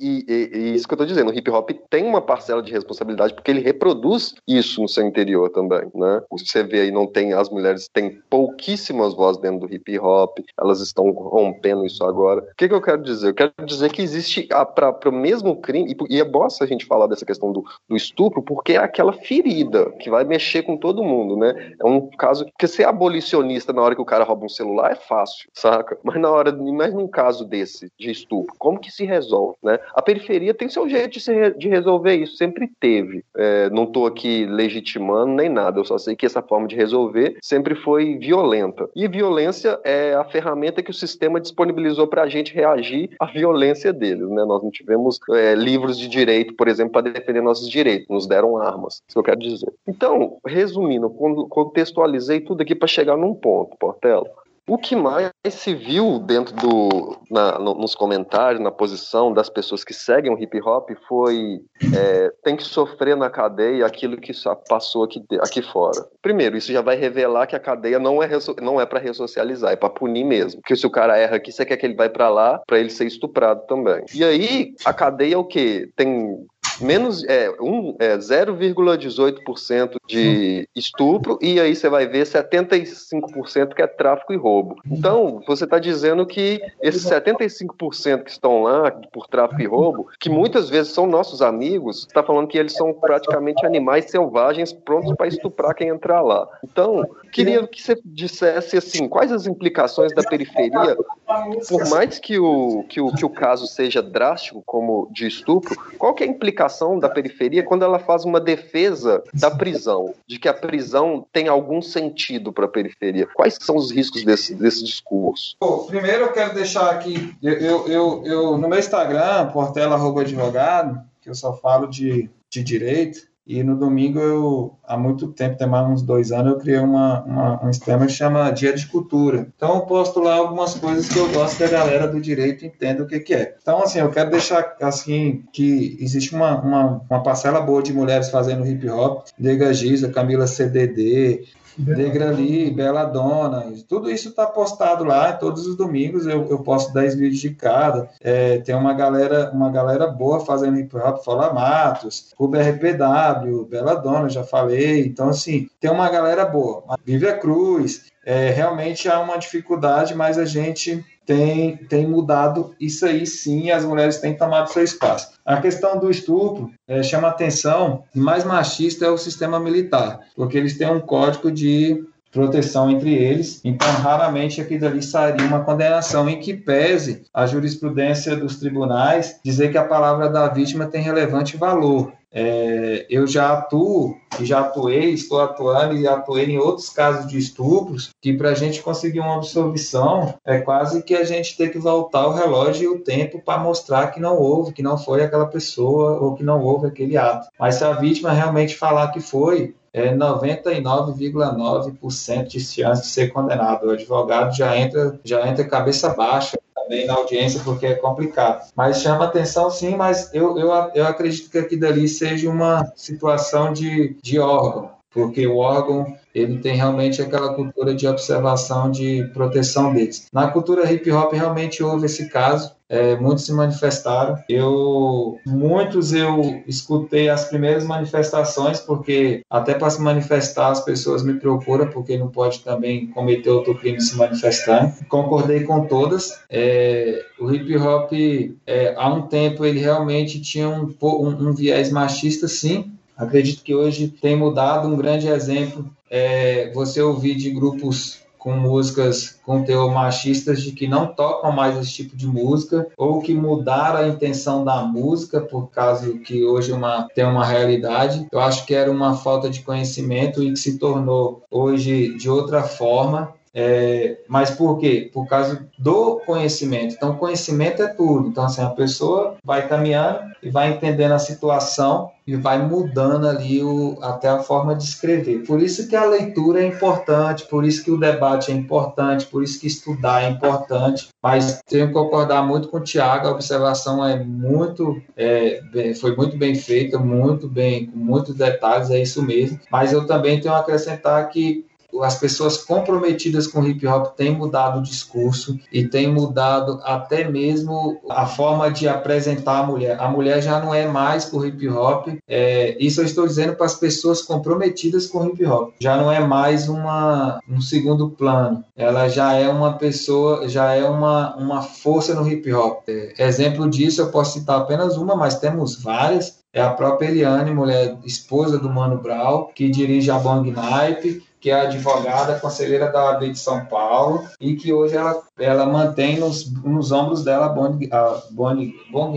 E, e- e isso que eu tô dizendo, o hip hop tem uma parcela de responsabilidade porque ele reproduz isso no seu interior também, né? Você vê aí, não tem, as mulheres têm pouquíssimas vozes dentro do hip hop, elas estão rompendo isso agora. O que, que eu quero dizer? Eu quero dizer que existe, para o mesmo crime, e, e é bom a gente falar dessa questão do, do estupro, porque é aquela ferida que vai mexer com todo mundo, né? É um caso, porque ser abolicionista na hora que o cara rouba um celular é fácil, saca? Mas na hora, mas num caso desse, de estupro, como que se resolve, né? A periferia tem seu jeito de, se de resolver isso, sempre teve. É, não tô aqui legitimando nem nada, eu só sei que essa forma de resolver sempre foi violenta. E violência é a ferramenta que o sistema disponibilizou para a gente reagir à violência deles, né? Nós não tivemos é, livros de direito, por exemplo, para defender nossos direitos, nos deram armas, isso que eu quero dizer. Então, resumindo, con- contextualizei tudo aqui para chegar num ponto, Portela. O que mais se viu dentro do na- no- nos comentários, na posição das pessoas que seguem o hip hop foi é, tem que sofrer na cadeia aquilo que passou aqui, aqui fora. Primeiro, isso já vai revelar que a cadeia não é não é para ressocializar, é para punir mesmo. Porque se o cara erra aqui, você quer que ele vai para lá para ele ser estuprado também. E aí a cadeia é o quê? Tem menos é, um, é 0,18% de estupro e aí você vai ver 75% que é tráfico e roubo. Então, você está dizendo que esses 75% que estão lá por tráfico e roubo, que muitas vezes são nossos amigos, está falando que eles são praticamente animais selvagens prontos para estuprar quem entrar lá. Então, queria que você dissesse assim, quais as implicações da periferia por mais que o, que o, que o caso seja drástico, como de estupro, qual que é a implicação da periferia quando ela faz uma defesa da prisão? De que a prisão tem algum sentido para a periferia? Quais são os riscos desse, desse discurso? Bom, primeiro eu quero deixar aqui, eu, eu, eu, eu- no meu Instagram, Portela advogado, que eu só falo de, de direito, e no domingo eu, há muito tempo, tem mais uns dois anos, eu criei uma, uma- um sistema que chama Dia de Cultura. Então eu posto lá algumas coisas que eu gosto que a galera do direito entenda o que, que é. Então, assim, eu quero deixar assim que existe uma, uma, uma parcela boa de mulheres fazendo hip hop, Nega Giza, Camila CDD, Degrali, Bela Dona, tudo isso está postado lá todos os domingos. Eu, eu posto 10 vídeos de cada. É, tem uma galera, uma galera boa fazendo hip hop, Fala Matos, Cuba RPW, Bela Dona, já falei. Então, assim, tem uma galera boa. Vívia Cruz, é, realmente há uma dificuldade, mas a gente tem, tem mudado isso aí sim, as mulheres têm tomado seu espaço. A questão do estupro é, chama atenção, mais machista é o sistema militar, porque eles têm um código de proteção entre eles, então raramente aqui dali sairia uma condenação em que pese a jurisprudência dos tribunais dizer que a palavra da vítima tem relevante valor. É, eu já atuo e já atuei, estou atuando e atuei em outros casos de estupros, que para a gente conseguir uma absolvição é quase que a gente ter que voltar o relógio e o tempo para mostrar que não houve, que não foi aquela pessoa ou que não houve aquele ato. Mas se a vítima realmente falar que foi, é 99,9% de chance de ser condenado. O advogado já entra, já entra cabeça baixa também na audiência, porque é complicado. Mas chama atenção sim, mas eu, eu, eu acredito que aqui dali seja uma situação de, de órgão, porque o órgão ele tem realmente aquela cultura de observação, de proteção deles. Na cultura hip hop realmente houve esse caso, é, muitos se manifestaram. Eu, muitos eu escutei as primeiras manifestações, porque até para se manifestar as pessoas me procuram, porque não pode também cometer outro crime se manifestando. Concordei com todas. É, o hip hop, é, há um tempo, ele realmente tinha um, um, um viés machista, sim, Acredito que hoje tem mudado. Um grande exemplo é você ouvir de grupos com músicas com teor machistas de que não tocam mais esse tipo de música ou que mudaram a intenção da música por causa que hoje uma, tem uma realidade. Eu acho que era uma falta de conhecimento e que se tornou hoje de outra forma. É, mas por quê? Por causa do conhecimento. Então, conhecimento é tudo. Então, assim, a pessoa vai caminhando e vai entendendo a situação e vai mudando ali o, até a forma de escrever. Por isso que a leitura é importante, por isso que o debate é importante, por isso que estudar é importante. Mas tenho que concordar muito com o Tiago, a observação é muito, é, foi muito bem feita, muito bem, com muitos detalhes, é isso mesmo. Mas eu também tenho a acrescentar que as pessoas comprometidas com hip hop têm mudado o discurso e têm mudado até mesmo a forma de apresentar a mulher. A mulher já não é mais com hip hop. É, isso eu estou dizendo para as pessoas comprometidas com hip hop. Já não é mais uma, um segundo plano. Ela já é uma pessoa, já é uma, uma força no hip hop. É, exemplo disso, eu posso citar apenas uma, mas temos várias. É a própria Eliane, mulher, esposa do Mano Brown, que dirige a Bang Nipe que é advogada conselheira da OAB de São Paulo e que hoje ela, ela mantém nos, nos ombros dela a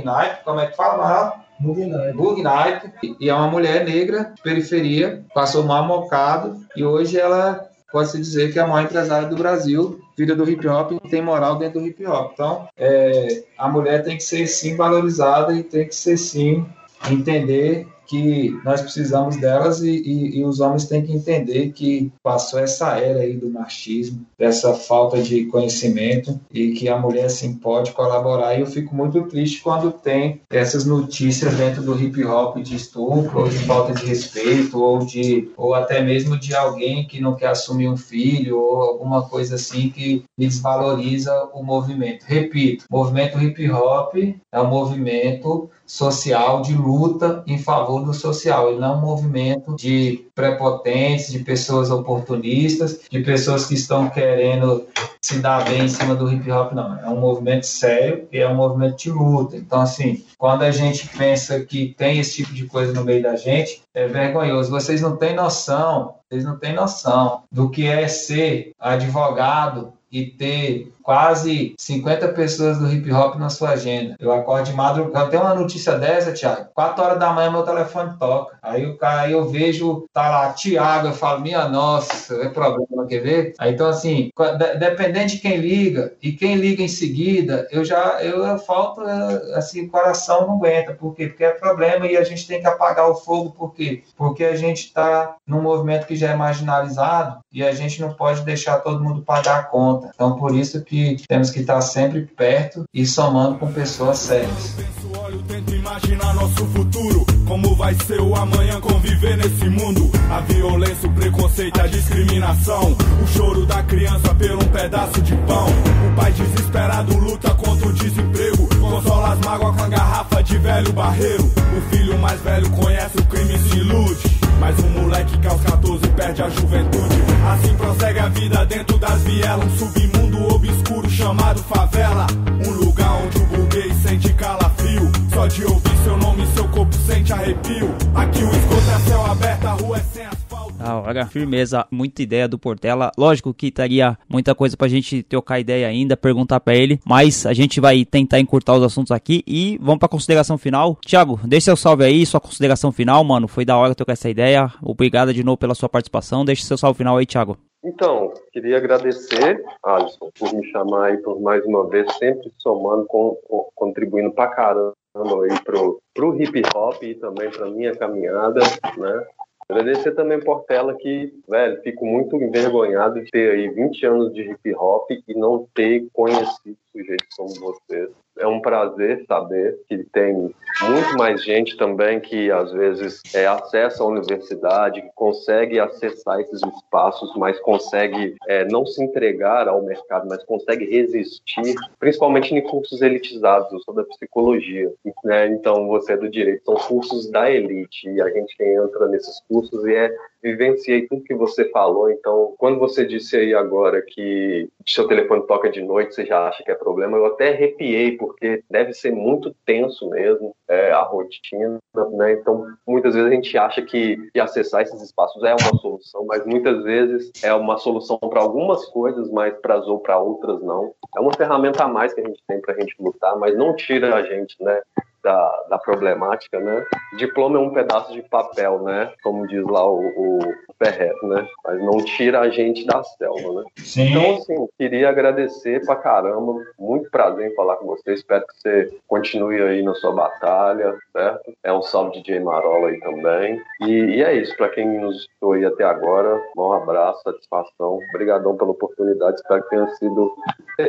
Night, como é que fala? Bug Night. E é uma mulher negra, de periferia, passou mal mocado e hoje ela pode-se dizer que é a maior empresária do Brasil, vida do hip hop e tem moral dentro do hip hop. Então, é, a mulher tem que ser sim valorizada e tem que ser sim entender que nós precisamos delas e, e, e, os homens têm que entender que passou essa era aí do machismo, dessa falta de conhecimento e que a mulher sim pode colaborar. E eu fico muito triste quando tem essas notícias dentro do hip hop de estupro, ou de falta de respeito, ou de ou até mesmo de alguém que não quer assumir um filho ou alguma coisa assim que desvaloriza o movimento. Repito, movimento hip hop é um movimento social de luta em favor do social. Ele não um movimento de prepotentes, de pessoas oportunistas, de pessoas que estão querendo se dar bem em cima do hip hop, não. É um movimento sério e é um movimento de luta. Então, assim, quando a gente pensa que tem esse tipo de coisa no meio da gente, é vergonhoso. Vocês não têm noção, vocês não têm noção do que é ser advogado e ter quase 50 pessoas do hip hop na sua agenda. Eu acordo de madrugada. Tem uma notícia dessa, Thiago? 4 horas da manhã meu telefone toca. Aí o cara, aí eu vejo, tá lá, Thiago, eu falo, minha nossa, é problema, quer ver? Aí, então, assim, dependendo de quem liga, e quem liga em seguida, eu já, eu, eu falto, assim, o coração não aguenta. Por quê? Porque é problema e a gente tem que apagar o fogo, por quê? Porque a gente tá num movimento que já é marginalizado e a gente não pode deixar todo mundo pagar a conta. Então, por isso que que temos que estar sempre perto e somando com pessoas sérias. Tento imaginar nosso futuro, como vai ser o amanhã conviver nesse mundo. A violência, o preconceito, a discriminação. O choro da criança por um pedaço de pão. O pai desesperado luta contra o desemprego. Consola as mágoas com a garrafa de velho barreiro. O filho mais velho conhece o crime e se ilude. Mas o moleque que aos 14 perde a juventude. Assim prossegue a vida dentro das vielas. Um submundo obscuro chamado favela. Um lugar onde o burguês sente calafrio. Só de ouvir seu nome, seu corpo sente arrepio. Aqui o esgoto é céu aberto, a rua é sem. Da hora, firmeza, muita ideia do Portela. Lógico que estaria muita coisa pra gente trocar ideia ainda, perguntar pra ele, mas a gente vai tentar encurtar os assuntos aqui e vamos pra consideração final. Thiago, deixa seu salve aí, sua consideração final, mano. Foi da hora trocar essa ideia. Obrigado de novo pela sua participação. Deixa seu salve final aí, Thiago. Então, queria agradecer, Alisson, por me chamar aí por mais uma vez, sempre somando, com- contribuindo pra caramba aí pro, pro hip hop e também pra minha caminhada, né? Agradecer também Portela que, velho, fico muito envergonhado de ter aí 20 anos de hip hop e não ter conhecido sujeitos como vocês. É um prazer saber que tem muito mais gente também que às vezes é, acessa a universidade, que consegue acessar esses espaços, mas consegue é, não se entregar ao mercado, mas consegue resistir, principalmente em cursos elitizados. Eu sou da psicologia, né? então você é do direito. São cursos da elite e a gente entra nesses cursos e é vivenciei tudo que você falou. Então, quando você disse aí agora que seu telefone toca de noite, você já acha que é problema, eu até arrepiei, porque deve ser muito tenso mesmo é, a rotina, né? Então, muitas vezes a gente acha que, que acessar esses espaços é uma solução, mas muitas vezes é uma solução para algumas coisas, mas para ou para outras não. É uma ferramenta a mais que a gente tem para a gente lutar, mas não tira a gente, né? Da, da problemática, né? Diploma é um pedaço de papel, né? Como diz lá o, o Ferret, né? Mas não tira a gente da selva, né? Sim. Então, assim, queria agradecer pra caramba. Muito prazer em falar com você. Espero que você continue aí na sua batalha, certo? É um salve DJ Marola aí também. E, e é isso. Pra quem nos escutou aí até agora, um abraço, satisfação. Obrigadão pela oportunidade. Espero que tenha sido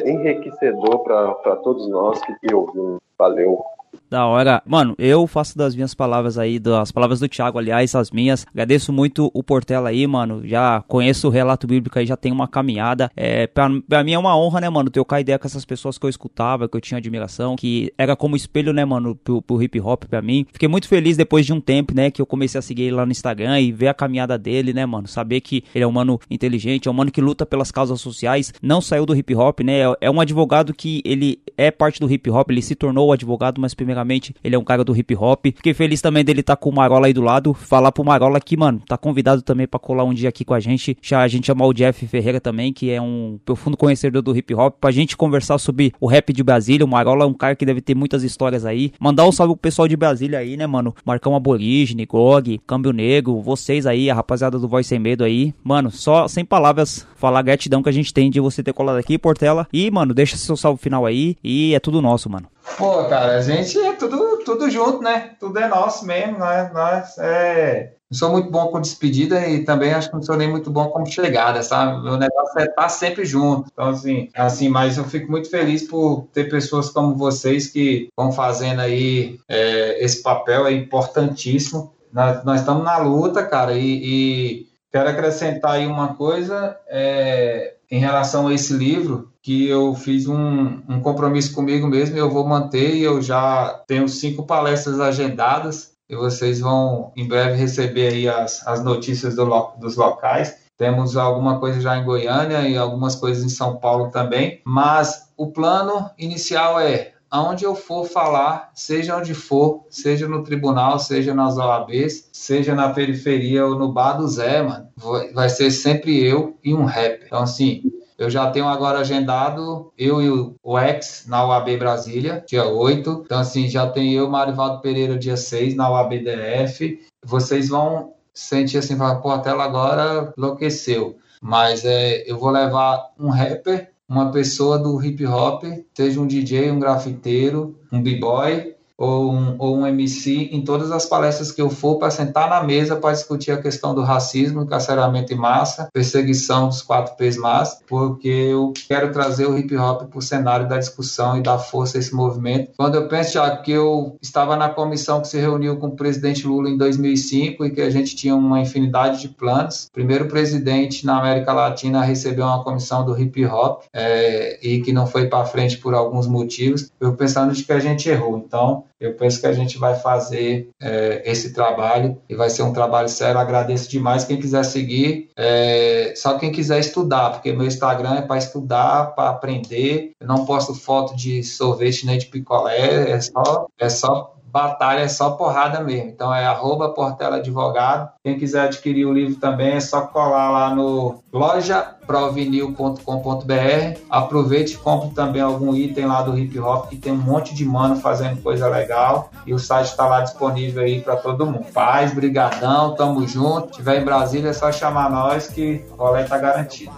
enriquecedor pra todos nós que ouvimos. Valeu. Da hora. Mano, eu faço das minhas palavras aí, das palavras do Thiago, aliás, as minhas. Agradeço muito o Portela aí, mano. Já conheço o relato bíblico aí, já tem uma caminhada. É, pra, pra mim é uma honra, né, mano, trocar ideia com essas pessoas que eu escutava, que eu tinha admiração, que era como espelho, né, mano, pro, pro hip hop pra mim. Fiquei muito feliz depois de um tempo, né, que eu comecei a seguir ele lá no Instagram e ver a caminhada dele, né, mano. Saber que ele é um mano inteligente, é um mano que luta pelas causas sociais, não saiu do hip hop, né. É, é um advogado que ele é parte do hip hop, ele se tornou o advogado, mas primeiramente ele é um cara do hip hop. Fiquei feliz também dele estar tá com o Marola aí do lado. Falar pro Marola que, mano, tá convidado também pra colar um dia aqui com a gente. Já a gente chamar o Jeff Ferreira também, que é um profundo conhecedor do hip hop, pra gente conversar sobre o rap de Brasília. O Marola é um cara que deve ter muitas histórias aí. Mandar um salve pro pessoal de Brasília aí, né, mano? Marcão Aborígene, Gog, Câmbio Negro, vocês aí, a rapaziada do Voz Sem Medo aí. Mano, só sem palavras falar a gratidão que a gente tem de você ter colado aqui, Portela. E, mano, deixa seu salve final aí. E é tudo nosso, mano. Pô, cara, a gente é tudo, tudo junto, né? Tudo é nosso mesmo, né? Nós é. Não sou muito bom com despedida e também acho que não sou nem muito bom com chegada, sabe? Meu negócio é estar sempre junto. Então, assim, assim, mas eu fico muito feliz por ter pessoas como vocês que vão fazendo aí é, esse papel é importantíssimo. Nós, nós estamos na luta, cara, e, e quero acrescentar aí uma coisa é, em relação a esse livro que eu fiz um, um, compromisso comigo mesmo e eu vou manter e eu já tenho cinco palestras agendadas e vocês vão em breve receber aí as, as notícias do, dos locais. Temos alguma coisa já em Goiânia e algumas coisas em São Paulo também, mas o plano inicial é aonde eu for falar, seja onde for, seja no tribunal, seja nas OABs, seja na periferia ou no bar do Zé, mano, vai ser sempre eu e um rap. Então, assim, eu já tenho agora agendado eu e o ex na UAB Brasília, dia 8. Então, assim, já tem eu, Marivaldo Pereira, dia 6, na UAB DF. Vocês vão sentir assim, falar, pô, até lá agora enlouqueceu. Mas é, eu vou levar um rapper, uma pessoa do hip hop, seja um DJ, um grafiteiro, um b-boy, ou um, ou um MC em todas as palestras que eu for para sentar na mesa para discutir a questão do racismo, encarceramento em massa, perseguição dos quatro P's mais, porque eu quero trazer o hip hop para o cenário da discussão e dar força a esse movimento. Quando eu penso já que eu estava na comissão que se reuniu com o presidente Lula em 2005 e que a gente tinha uma infinidade de planos, primeiro presidente na América Latina a receber uma comissão do hip hop é, e que não foi para frente por alguns motivos, eu pensando de que a gente errou. Então, Eu penso que a gente vai fazer é, esse trabalho e vai ser um trabalho sério. Agradeço demais quem quiser seguir, é, só quem quiser estudar, porque meu Instagram é para estudar, para aprender. Eu não posto foto de sorvete nem de picolé, é só, é só batalha é só porrada mesmo. Então é arroba Portela Advogado. Quem quiser adquirir o livro também é só colar lá no lojaprovinil.com.br. Aproveite e compre também algum item lá do hip hop, que tem um monte de mano fazendo coisa legal. E o site está lá disponível aí para todo mundo. Paz, brigadão, tamo junto. Se tiver em Brasília é só chamar nós que o rolê tá garantido.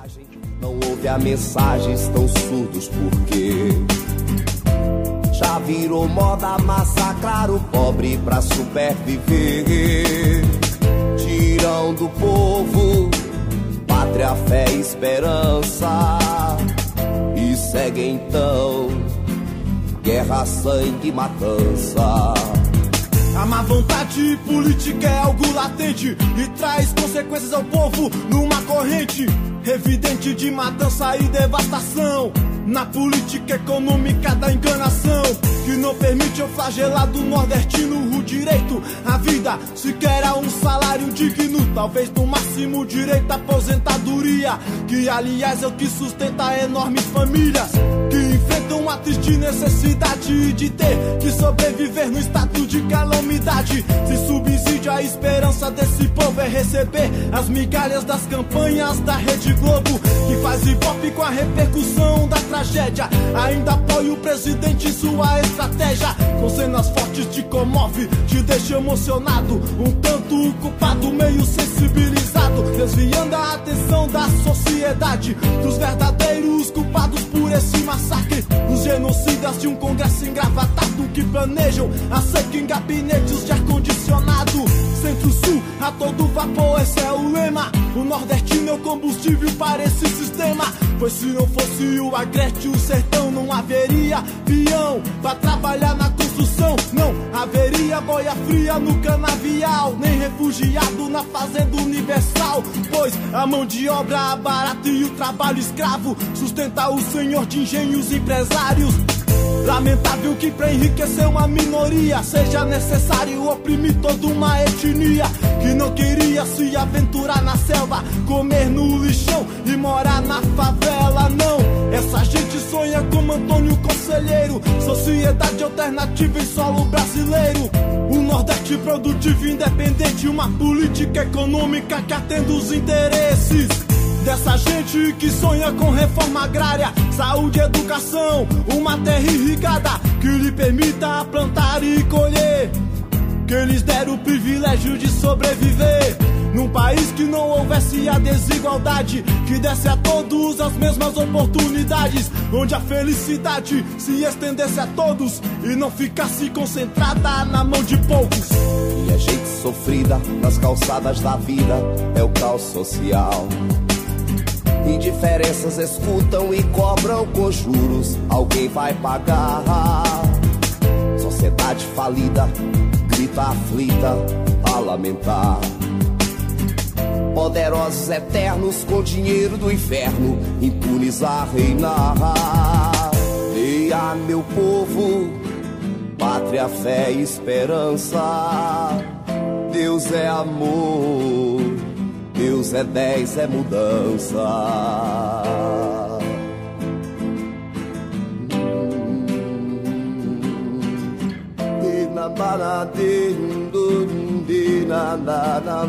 Não ouve a mensagem, estão surdos porque já virou moda massacrar o pobre pra superviver. Tiram do povo pátria, fé e esperança. E segue então guerra, sangue e matança. A má vontade política é algo latente e traz consequências ao povo numa corrente evidente de matança e devastação. Na política econômica da enganação Que não permite ao flagelado nordestino o direito à vida. Sequer a um salário digno Talvez no máximo direito à aposentadoria Que aliás é o que sustenta enormes famílias Que enfrentam a triste necessidade de ter Que sobreviver no estado de calamidade Se subsídio a esperança desse povo é receber As migalhas das campanhas da Rede Globo Que faz hop com a repercussão da tragédia. Ainda apoia o presidente em sua estratégia. Com cenas fortes te comove, te deixa emocionado. Um tanto culpado, meio sensibilizado. Desviando a atenção da sociedade dos verdadeiros culpados por esse massacre. Os genocidas de um congresso engravatado que planejam a seca em gabinetes de ar-condicionado. Centro-Sul, a todo vapor, esse é o lema. O nordestino é o combustível para esse sistema. Pois se não fosse o agreste, o sertão não haveria peão pra trabalhar na construção. Não haveria boia fria no canavial, nem refugiado na fazenda universal. Pois a mão de obra barata e o trabalho escravo sustenta o senhor de engenhos empresários. Lamentável que pra enriquecer uma minoria seja necessário oprimir toda uma etnia que não queria se aventurar na selva, comer no lixão e morar na favela. Não, essa gente sonha como Antônio Conselheiro, sociedade alternativa em solo brasileiro. Um Nordeste produtivo independente, uma política econômica que atenda os interesses. Dessa gente que sonha com reforma agrária, saúde educação, uma terra irrigada que lhe permita plantar e colher. Que lhes der o privilégio de sobreviver. Num país que não houvesse a desigualdade, que desse a todos as mesmas oportunidades, onde a felicidade se estendesse a todos e não ficasse concentrada na mão de poucos. E a gente sofrida nas calçadas da vida é o caos social. Indiferenças escutam e cobram com juros. Alguém vai pagar. Sociedade falida, grita aflita a lamentar. Poderosos eternos com dinheiro do inferno, impunes a reinar. Leia, meu povo, pátria, fé e esperança. Deus é amor. Deus é dez, é mudança. na na na na na